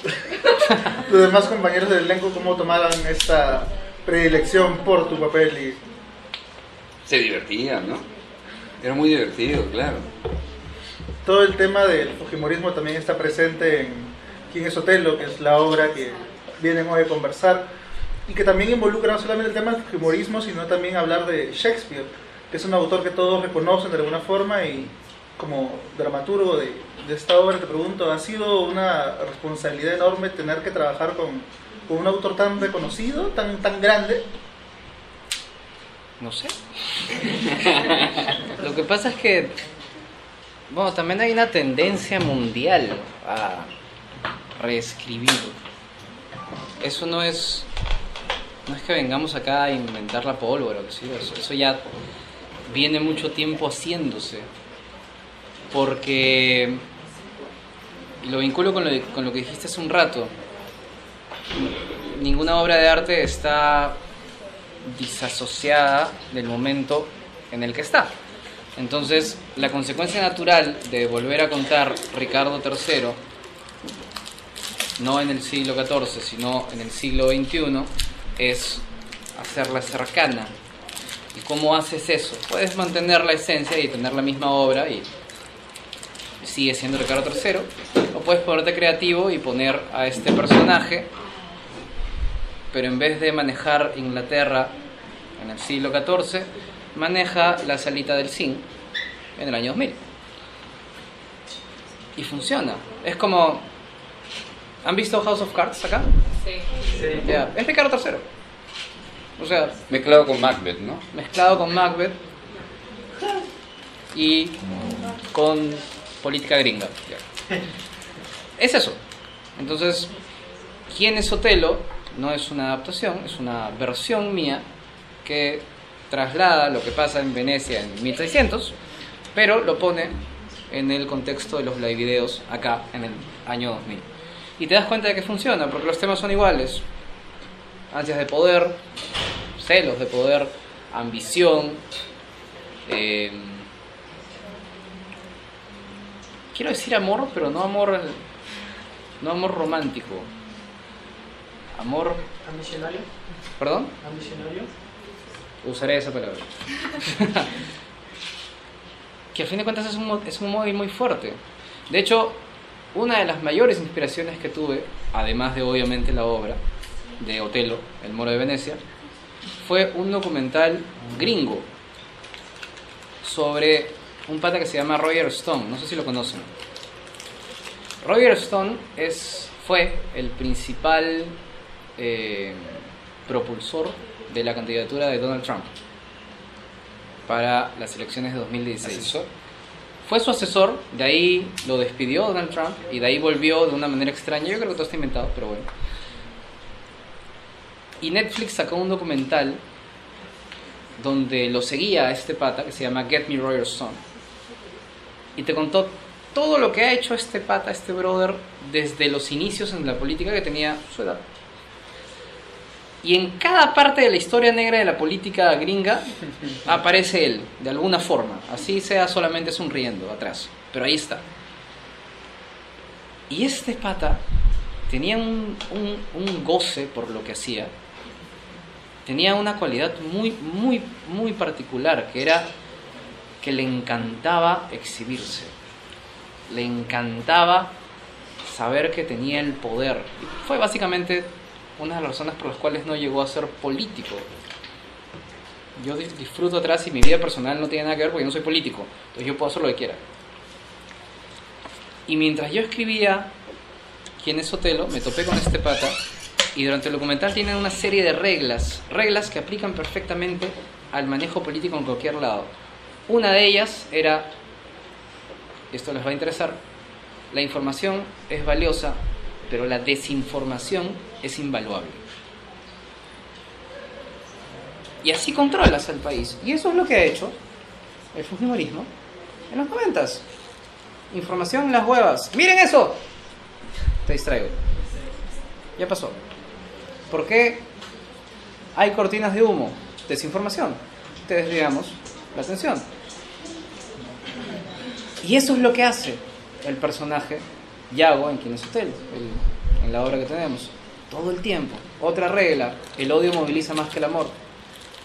Tus demás compañeros del elenco, ¿cómo tomaban esta predilección por tu papel? Y Se divertían, ¿no? Era muy divertido, claro. todo el tema del fujimorismo también está presente en ¿Quién es Otelo?, que es la obra que vienen hoy a conversar, y que también involucra no solamente el tema del fujimorismo, sino también hablar de Shakespeare, que es un autor que todos reconocen de alguna forma, y como dramaturgo de, de esta obra te pregunto, ¿ha sido una responsabilidad enorme tener que trabajar con, con un autor tan reconocido, tan, tan grande? No sé. Lo que pasa es que, bueno, también hay una tendencia mundial a reescribir. Eso no es, no es que vengamos acá a inventar la pólvora, eso, eso ya viene mucho tiempo haciéndose. Porque, lo vinculo con lo, con lo que dijiste hace un rato, ninguna obra de arte está disasociada del momento en el que está. Entonces, la consecuencia natural de volver a contar Ricardo III no en el siglo XIV, sino en el siglo XXI, es hacerla cercana. ¿Y cómo haces eso? Puedes mantener la esencia y tener la misma obra y sigue siendo Ricardo III, o puedes ponerte creativo y poner a este personaje, pero en vez de manejar Inglaterra en el siglo XIV, maneja la salita del zinc en el año 2000. Y funciona. Es como... ¿Han visto House of Cards acá? Sí. Ya, Es Ricardo III. O sea, Mezclado con Macbeth, ¿no? mezclado con Macbeth y con política gringa. Es eso. Entonces, ¿quién es Otelo? No es una adaptación, es una versión mía que traslada lo que pasa en Venecia en 1600, pero lo pone en el contexto de los live videos acá en el año 2000. Y te das cuenta de que funciona, porque los temas son iguales. Ansias de poder, celos de poder, ambición, eh, quiero decir amor, pero no amor, no amor romántico. Amor, ¿Ambicionario? perdón, ¿Ambicionario? usaré esa palabra. que a fin de cuentas es un, es un móvil muy fuerte. De hecho, una de las mayores inspiraciones que tuve, además de obviamente la obra de Otelo, El Moro de Venecia, fue un documental gringo sobre un pata que se llama Roger Stone, no sé si lo conocen. Roger Stone es, fue el principal eh, propulsor de la candidatura de Donald Trump para las elecciones de 2016. ¿Asesor? Fue su asesor, de ahí lo despidió Donald Trump y de ahí volvió de una manera extraña. Yo creo que todo está inventado, pero bueno. Y Netflix sacó un documental donde lo seguía a este pata que se llama Get Me Roger Stone. Y te contó todo lo que ha hecho este pata, este brother, desde los inicios en la política que tenía su edad. Y en cada parte de la historia negra de la política gringa aparece él, de alguna forma. Así sea solamente sonriendo atrás. Pero ahí está. Y este pata tenía un, un- un goce por lo que hacía. Tenía una cualidad muy, muy, muy particular, que era que le encantaba exhibirse. Le encantaba saber que tenía el poder. Fue básicamente una de las razones por las cuales no llegó a ser político. Yo dis- disfruto atrás y mi vida personal no tiene nada que ver porque no soy político. Entonces yo puedo hacer lo que quiera. Y mientras yo escribía quién es Otelo, me topé con este pata y durante el documental tienen una serie de reglas, reglas que aplican perfectamente al manejo político en cualquier lado. Una de ellas era, esto les va a interesar, la información es valiosa, pero la desinformación es invaluable. Y así controlas al país. Y eso es lo que ha hecho el Fujimorismo en los noventas. Información en las huevas. ¡Miren eso! Te distraigo. Ya pasó. ¿Por qué hay cortinas de humo? Desinformación. Te desviamos la atención. Y eso es lo que hace el personaje Yago en Quién es el- en la obra que tenemos. Todo el tiempo. Otra regla, el odio moviliza más que el amor.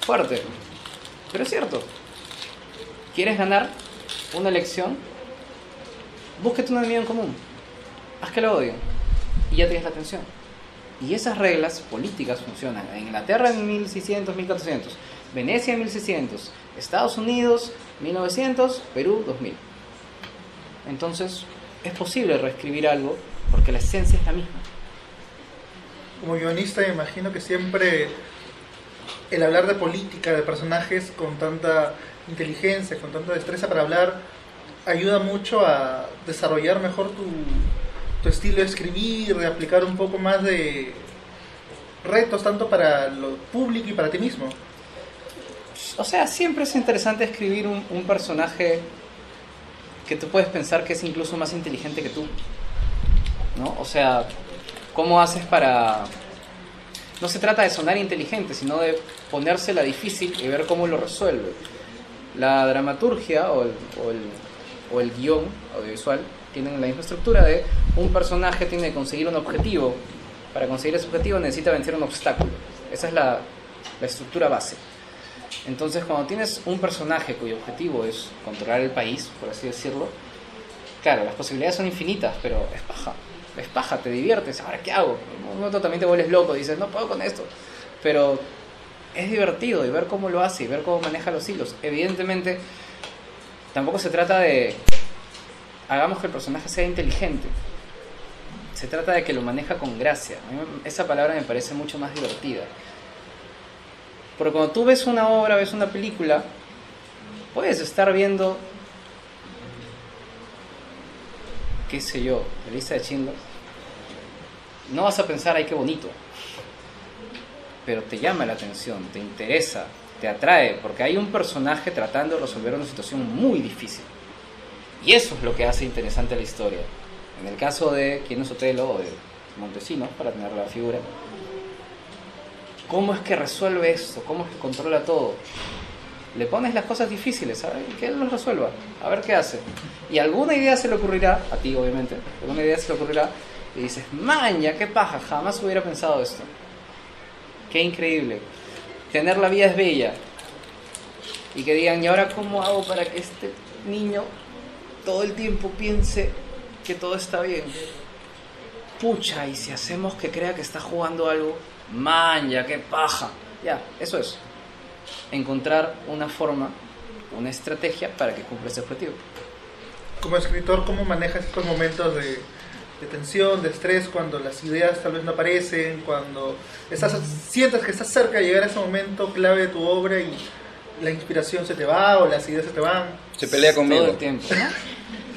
Fuerte. Pero es cierto. ¿Quieres ganar una elección? Búsquete un enemigo en común. Haz que lo odien. Y ya tienes la atención. Y esas reglas políticas funcionan. En Inglaterra en 1600, 1400. Venecia en 1600. Estados Unidos 1900. Perú 2000. Entonces, es posible reescribir algo porque la esencia es la misma. Como guionista me imagino que siempre el hablar de política, de personajes con tanta inteligencia, con tanta destreza para hablar, ayuda mucho a desarrollar mejor tu, tu estilo de escribir, de aplicar un poco más de retos tanto para lo público y para ti mismo. O sea, siempre es interesante escribir un, un personaje que tú puedes pensar que es incluso más inteligente que tú. ¿No? O sea, ¿cómo haces para... No se trata de sonar inteligente, sino de ponérsela difícil y ver cómo lo resuelve. La dramaturgia o el, o el, o el guion audiovisual tienen la misma estructura de un personaje tiene que conseguir un objetivo. Para conseguir ese objetivo necesita vencer un obstáculo. Esa es la, la estructura base. Entonces, cuando tienes un personaje cuyo objetivo es controlar el país, por así decirlo, claro, las posibilidades son infinitas, pero es paja. Es paja, te diviertes. Ahora, ¿qué hago? Un momento también te vuelves loco, dices, no puedo con esto. Pero es divertido y ver cómo lo hace y ver cómo maneja los hilos. Evidentemente, tampoco se trata de hagamos que el personaje sea inteligente. Se trata de que lo maneja con gracia. Esa palabra me parece mucho más divertida. Porque cuando tú ves una obra, ves una película, puedes estar viendo, qué sé yo, la lista de Schindler. No vas a pensar, ay, qué bonito. Pero te llama la atención, te interesa, te atrae, porque hay un personaje tratando de resolver una situación muy difícil. Y eso es lo que hace interesante la historia. En el caso de Quién es Otelo o de Montesinos, para tener la figura, ¿cómo es que resuelve esto? ¿Cómo es que controla todo? Le pones las cosas difíciles, ¿sabes? Que él los resuelva, a ver qué hace. Y alguna idea se le ocurrirá, a ti obviamente, alguna idea se le ocurrirá, y dices, maña, qué paja, jamás hubiera pensado esto. Qué increíble. Tener la vida es bella. Y que digan, ¿y ahora cómo hago para que este niño todo el tiempo piense que todo está bien? Pucha, y si hacemos que crea que está jugando algo, maña, qué paja. Ya, eso es. Encontrar una forma, una estrategia para que cumpla ese objetivo. Como escritor, ¿cómo manejas estos momentos de, de tensión, de estrés, cuando las ideas tal vez no aparecen, cuando estás, sientes que estás cerca de llegar a ese momento clave de tu obra y la inspiración se te va o las ideas se te van? Se pelea Todo conmigo. el tiempo.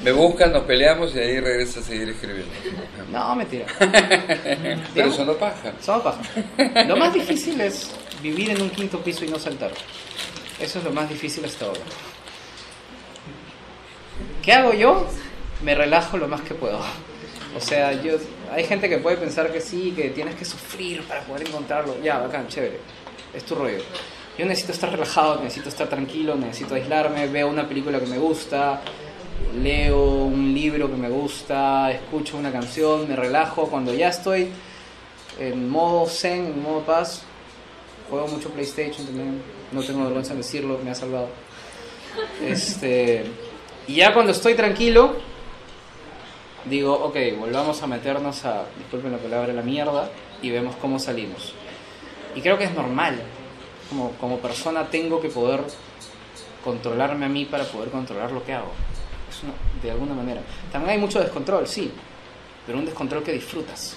Me buscan, nos peleamos y ahí regresa a seguir escribiendo. No, mentira. Pero eso no paja. Somos paja. Lo más difícil es vivir en un quinto piso y no saltar. Eso es lo más difícil hasta ahora. ¿Qué hago yo? Me relajo lo más que puedo. O sea, yo hay gente que puede pensar que sí, que tienes que sufrir para poder encontrarlo. Ya, bacán, chévere. Es tu rollo. Yo necesito estar relajado, necesito estar tranquilo, necesito aislarme, veo una película que me gusta, leo un libro que me gusta, escucho una canción, me relajo. Cuando ya estoy en modo zen, en modo paz, juego mucho PlayStation también. No tengo vergüenza en decirlo, me ha salvado. Este, y ya cuando estoy tranquilo, digo, ok, volvamos a meternos a, disculpen la palabra, la mierda y vemos cómo salimos. Y creo que es normal. Como, como persona tengo que poder controlarme a mí para poder controlar lo que hago. Es de alguna manera. También hay mucho descontrol, sí, pero un descontrol que disfrutas.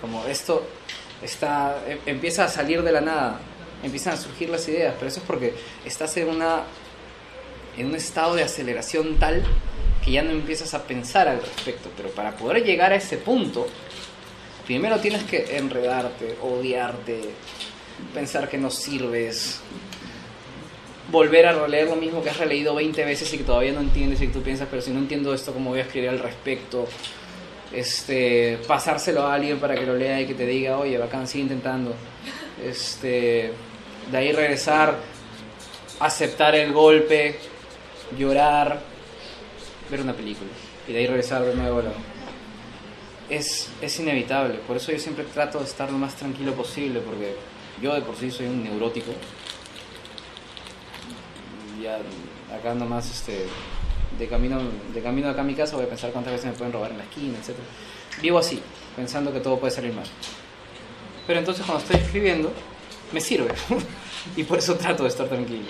Como esto está, em- empieza a salir de la nada, empiezan a surgir las ideas, pero eso es porque estás en una en un estado de aceleración tal que ya no empiezas a pensar al respecto. Pero para poder llegar a ese punto, primero tienes que enredarte, odiarte, pensar que no sirves, volver a releer lo mismo que has releído 20 veces y que todavía no entiendes y que tú piensas, pero si no entiendo esto, ¿cómo voy a escribir al respecto? Este, pasárselo a alguien para que lo lea y que te diga, oye, bacán, sigue intentando. Este, de ahí regresar, aceptar el golpe, llorar, ver una película y de ahí regresar de nuevo a la- es, es inevitable, por eso yo siempre trato de estar lo más tranquilo posible, porque yo de por sí soy un neurótico. Ya acá nomás este, de camino de camino acá a mi casa voy a pensar cuántas veces me pueden robar en la esquina, etc. Vivo así, pensando que todo puede salir mal. Pero entonces cuando estoy escribiendo, me sirve. y por eso trato de estar tranquilo.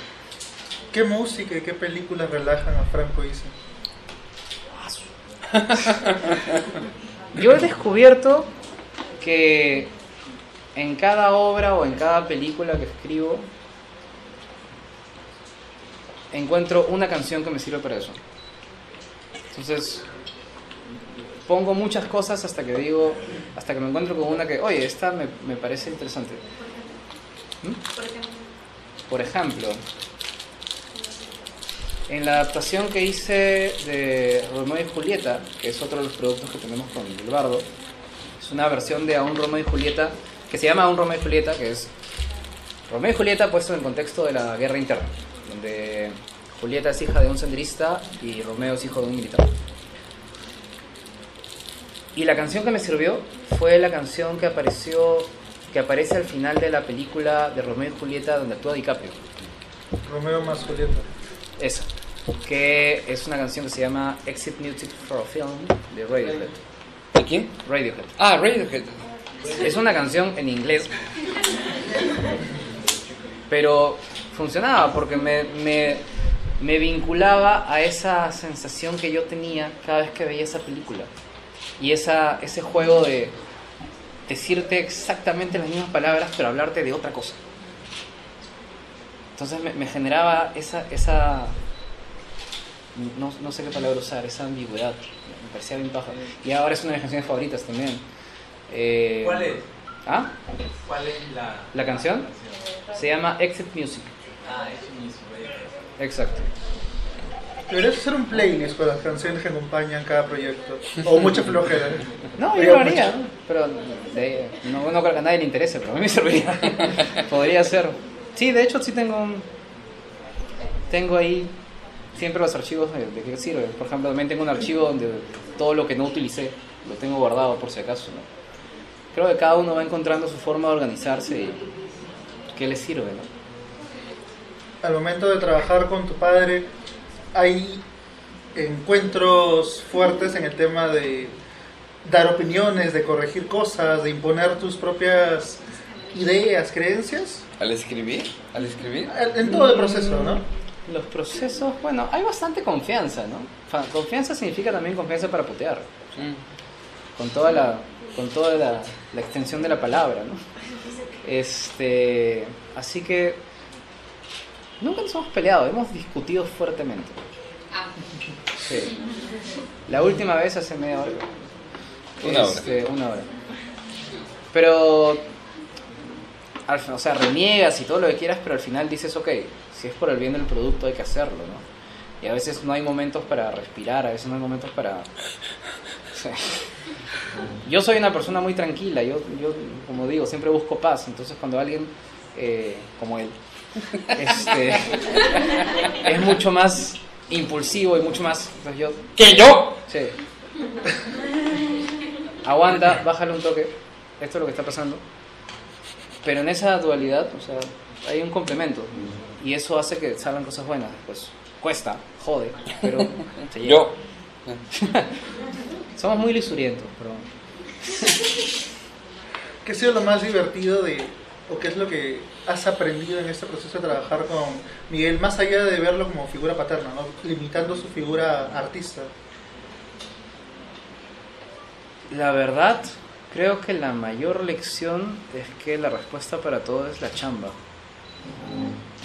¿Qué música y qué películas relajan a Franco Isa? Yo he descubierto que en cada obra o en cada película que escribo encuentro una canción que me sirve para eso. Entonces pongo muchas cosas hasta que digo, hasta que me encuentro con una que, oye, esta me, me parece interesante. ¿Mm? Por ejemplo, en la adaptación que hice de Romeo y Julieta, que es otro de los productos que tenemos con El Bardo, es una versión de Aún Romeo y Julieta, que se llama Aún Romeo y Julieta, que es Romeo y Julieta puesto en el contexto de la guerra interna, donde Julieta es hija de un senderista y Romeo es hijo de un militar. Y la canción que me sirvió fue la canción que apareció, que aparece al final de la película de Romeo y Julieta donde actúa DiCaprio. Romeo más Julieta. Esa. Que es una canción que se llama Exit Music for a Film de Radiohead. ¿De quién? Radiohead. Ah, Radiohead. Es una canción en inglés. Pero funcionaba porque me, me, me vinculaba a esa sensación que yo tenía cada vez que veía esa película. Y esa, ese juego de decirte exactamente las mismas palabras, pero hablarte de otra cosa. Entonces me, me generaba esa, esa no, no sé qué palabra usar, esa ambigüedad. Me parecía bien paja. Y ahora es una de mis canciones favoritas también. Eh, ¿Cuál es? ¿Ah? ¿Cuál es la, ¿La canción? Se llama Exit Music. Ah, es mismo. Exacto. Deberías hacer un playlist con las canciones que acompañan cada proyecto. O mucha flojera. No, yo lo haría, mucho. ¿no? pero de- no, no creo que a nadie le interese, pero a mí me serviría. Podría ser. Sí, de hecho sí tengo un... Tengo ahí siempre los archivos de, de qué sirve. Por ejemplo, también tengo un archivo donde todo lo que no utilicé lo tengo guardado por si acaso. ¿no? Creo que cada uno va encontrando su forma de organizarse y qué le sirve, ¿no? Al momento de trabajar con tu padre, hay encuentros fuertes en el tema de dar opiniones, de corregir cosas, de imponer tus propias ideas, creencias. ¿Al escribir? ¿Al escribir? En todo el proceso, ¿no? Los procesos, bueno, hay bastante confianza, ¿no? Confianza significa también confianza para putear. Con toda la con toda la, la extensión de la palabra ¿no? este así que nunca nos hemos peleado hemos discutido fuertemente sí la última vez hace media hora Una hora. Este, una hora pero al o sea reniegas y todo lo que quieras pero al final dices ok si es por el bien del producto hay que hacerlo ¿no? y a veces no hay momentos para respirar a veces no hay momentos para. Yo soy una persona muy tranquila, yo, yo como digo, siempre busco paz, entonces cuando alguien eh, como él este, es mucho más impulsivo y mucho más... pues yo, ¿Que yo? sí. Aguanta, bájale un toque, esto es lo que está pasando. Pero en esa dualidad, o sea, hay un complemento y eso hace que salgan cosas buenas. Pues cuesta, jode, pero se llega. Yo. Somos muy lisurientos, pero... ¿Qué ha sido lo más divertido de, o qué es lo que has aprendido en este proceso de trabajar con Miguel, más allá de verlo como figura paterna, ¿no? limitando su figura artista? La verdad, creo que la mayor lección es que la respuesta para todo es la chamba.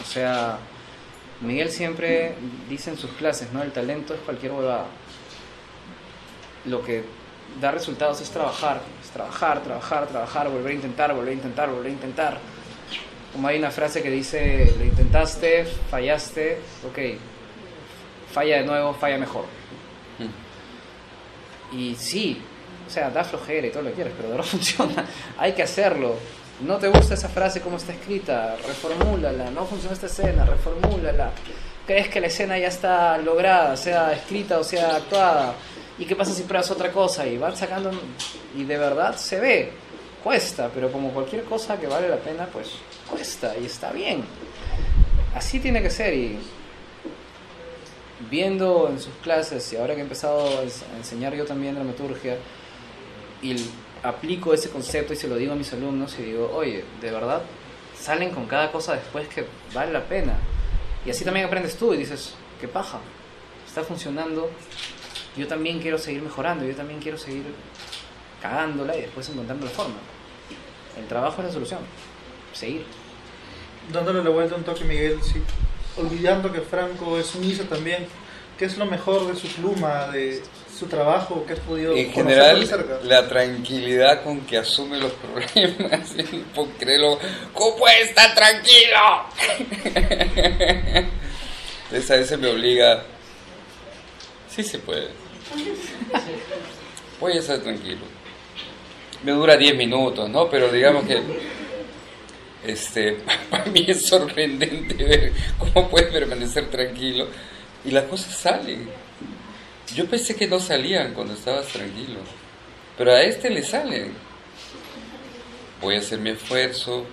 O sea, Miguel siempre dice en sus clases, ¿no? El talento es cualquier huevada. Lo que da resultados es trabajar, es trabajar, trabajar, trabajar, volver a intentar, volver a intentar, volver a intentar. Como hay una frase que dice, lo intentaste, fallaste, ok, falla de nuevo, falla mejor. Y sí, o sea, da flojera y todo lo que quieras, pero de verdad funciona. Hay que hacerlo. No te gusta esa frase como está escrita, reformúlala. No funciona esta escena, reformúlala. Crees que la escena ya está lograda, sea escrita o sea actuada. ¿Y qué pasa si pruebas otra cosa? Y van sacando. Y de verdad se ve. Cuesta, pero como cualquier cosa que vale la pena, pues cuesta y está bien. Así tiene que ser. Y viendo en sus clases, y ahora que he empezado a ens- a enseñar yo también dramaturgia, y aplico ese concepto y se lo digo a mis alumnos y digo, oye, de verdad, salen con cada cosa después que vale la pena. Y así también aprendes tú y dices, qué paja, está funcionando, yo también quiero seguir mejorando, yo también quiero seguir cagándola y después encontrando la forma. El trabajo es la solución, seguir. Dándole la vuelta un toque, Miguel, sí. olvidando que Franco es un ISO también. ¿Qué es lo mejor de su pluma, de su trabajo que has podido En general, cerca? la tranquilidad con que asume los problemas, puedo creerlo. ¿Cómo puede estar tranquilo? Entonces a veces me obliga. Sí se puede. Voy a estar tranquilo. Me dura 10 minutos, ¿no? Pero digamos que este, para mí es sorprendente ver cómo puedes permanecer tranquilo y las cosas salen. Yo pensé que no salían cuando estabas tranquilo. Pero a este le salen. Voy a hacer mi esfuerzo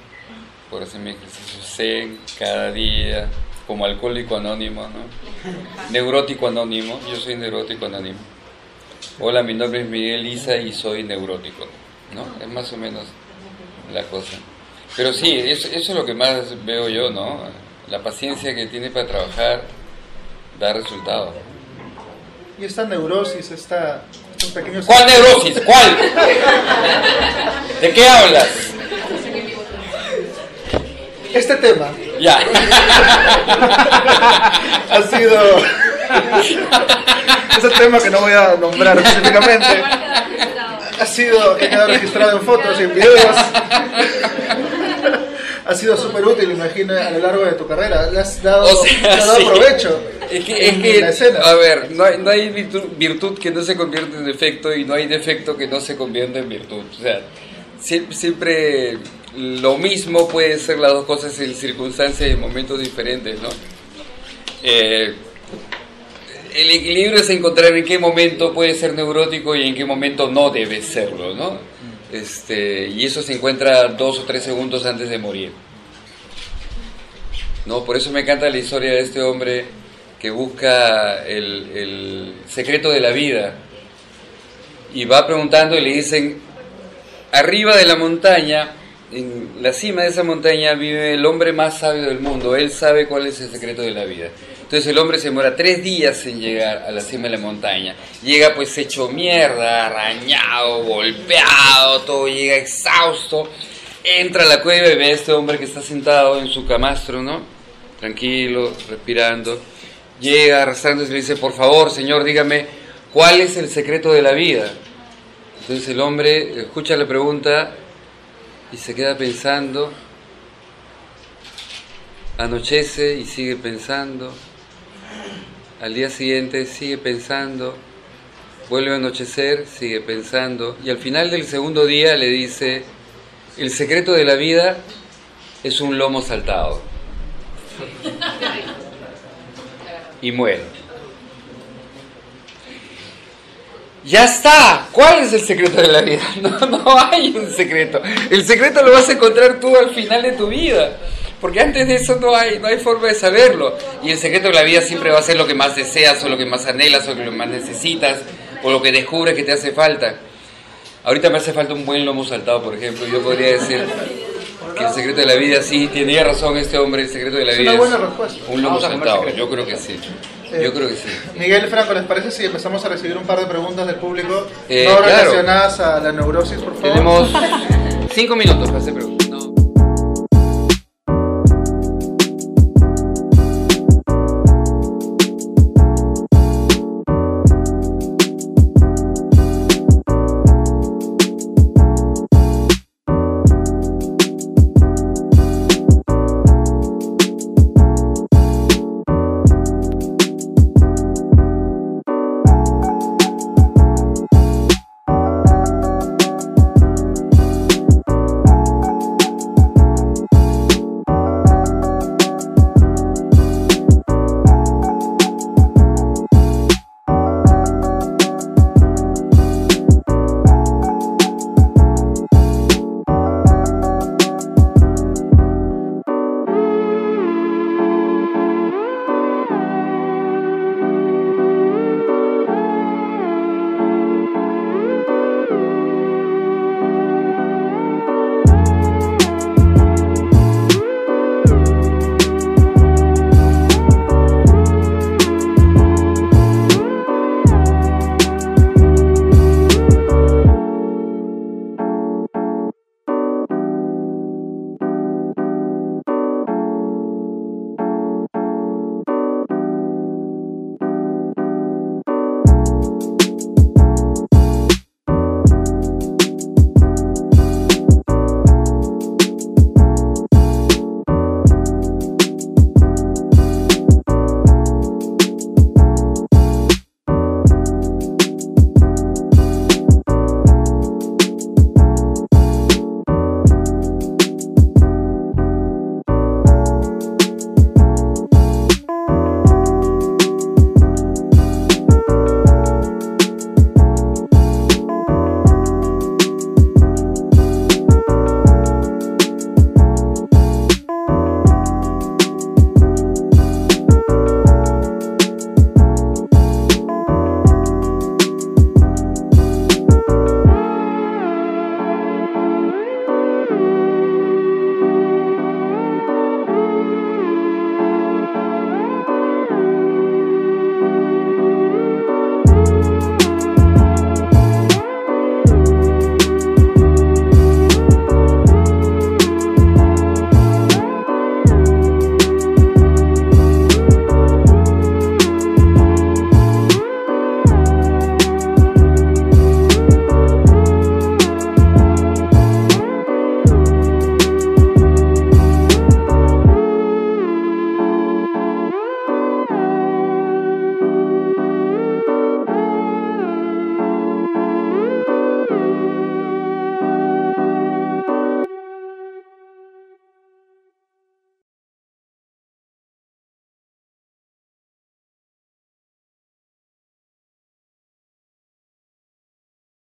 por hacer mi ejercicio zen cada día, como alcohólico anónimo, ¿no? Neurótico anónimo, yo soy neurótico anónimo. Hola, mi nombre es Miguel Isa y soy neurótico, ¿no? Es más o menos la cosa. Pero sí, eso, eso es lo que más veo yo, ¿no? La paciencia que tiene para trabajar da resultados. Y esta neurosis, esta, estos pequeños... ¿Cuál neurosis? ¿Cuál? ¿De qué hablas? Este tema Ya. ha sido... Ese tema que no voy a nombrar específicamente ha sido que queda registrado en fotos y en videos. ha sido súper útil, imagino, a lo largo de tu carrera. Le has dado, O sea, le has dado sí. provecho. Es que, es que a ver, no hay, no hay virtud, virtud que no se convierta en defecto y no hay defecto que no se convierta en virtud. O sea, siempre, siempre lo mismo puede ser las dos cosas en circunstancias y en momentos diferentes, ¿no? Eh, el equilibrio es encontrar en qué momento puede ser neurótico y en qué momento no debe serlo, ¿no? Este, y eso se encuentra dos o tres segundos antes de morir. No, por eso me encanta la historia de este hombre que busca el, el secreto de la vida y va preguntando y le dicen, arriba de la montaña, en la cima de esa montaña vive el hombre más sabio del mundo, él sabe cuál es el secreto de la vida. Entonces el hombre se demora tres días en llegar a la cima de la montaña. Llega pues hecho mierda, arañado, golpeado, todo llega exhausto. Entra a la cueva y ve a este hombre que está sentado en su camastro, ¿no? Tranquilo, respirando. Llega arrastrándose y le dice, por favor, señor, dígame, ¿cuál es el secreto de la vida? Entonces el hombre escucha la pregunta y se queda pensando, anochece y sigue pensando, al día siguiente sigue pensando, vuelve a anochecer, sigue pensando, y al final del segundo día le dice, el secreto de la vida es un lomo saltado. Y muere. Ya está. ¿Cuál es el secreto de la vida? No, no hay un secreto. El secreto lo vas a encontrar tú al final de tu vida. Porque antes de eso no hay, no hay forma de saberlo. Y el secreto de la vida siempre va a ser lo que más deseas, o lo que más anhelas, o lo que más necesitas, o lo que descubres que te hace falta. Ahorita me hace falta un buen lomo saltado, por ejemplo. Yo podría decir que el secreto de la vida, sí, tenía razón este hombre, el secreto de la Es vida una buena respuesta. un lomo saltado. Yo creo que sí. Eh, Yo creo que sí. Miguel Franco, ¿les parece si empezamos a recibir un par de preguntas del público Eh, no claro. relacionadas a la neurosis, por favor? Tenemos cinco minutos para hacer preguntas.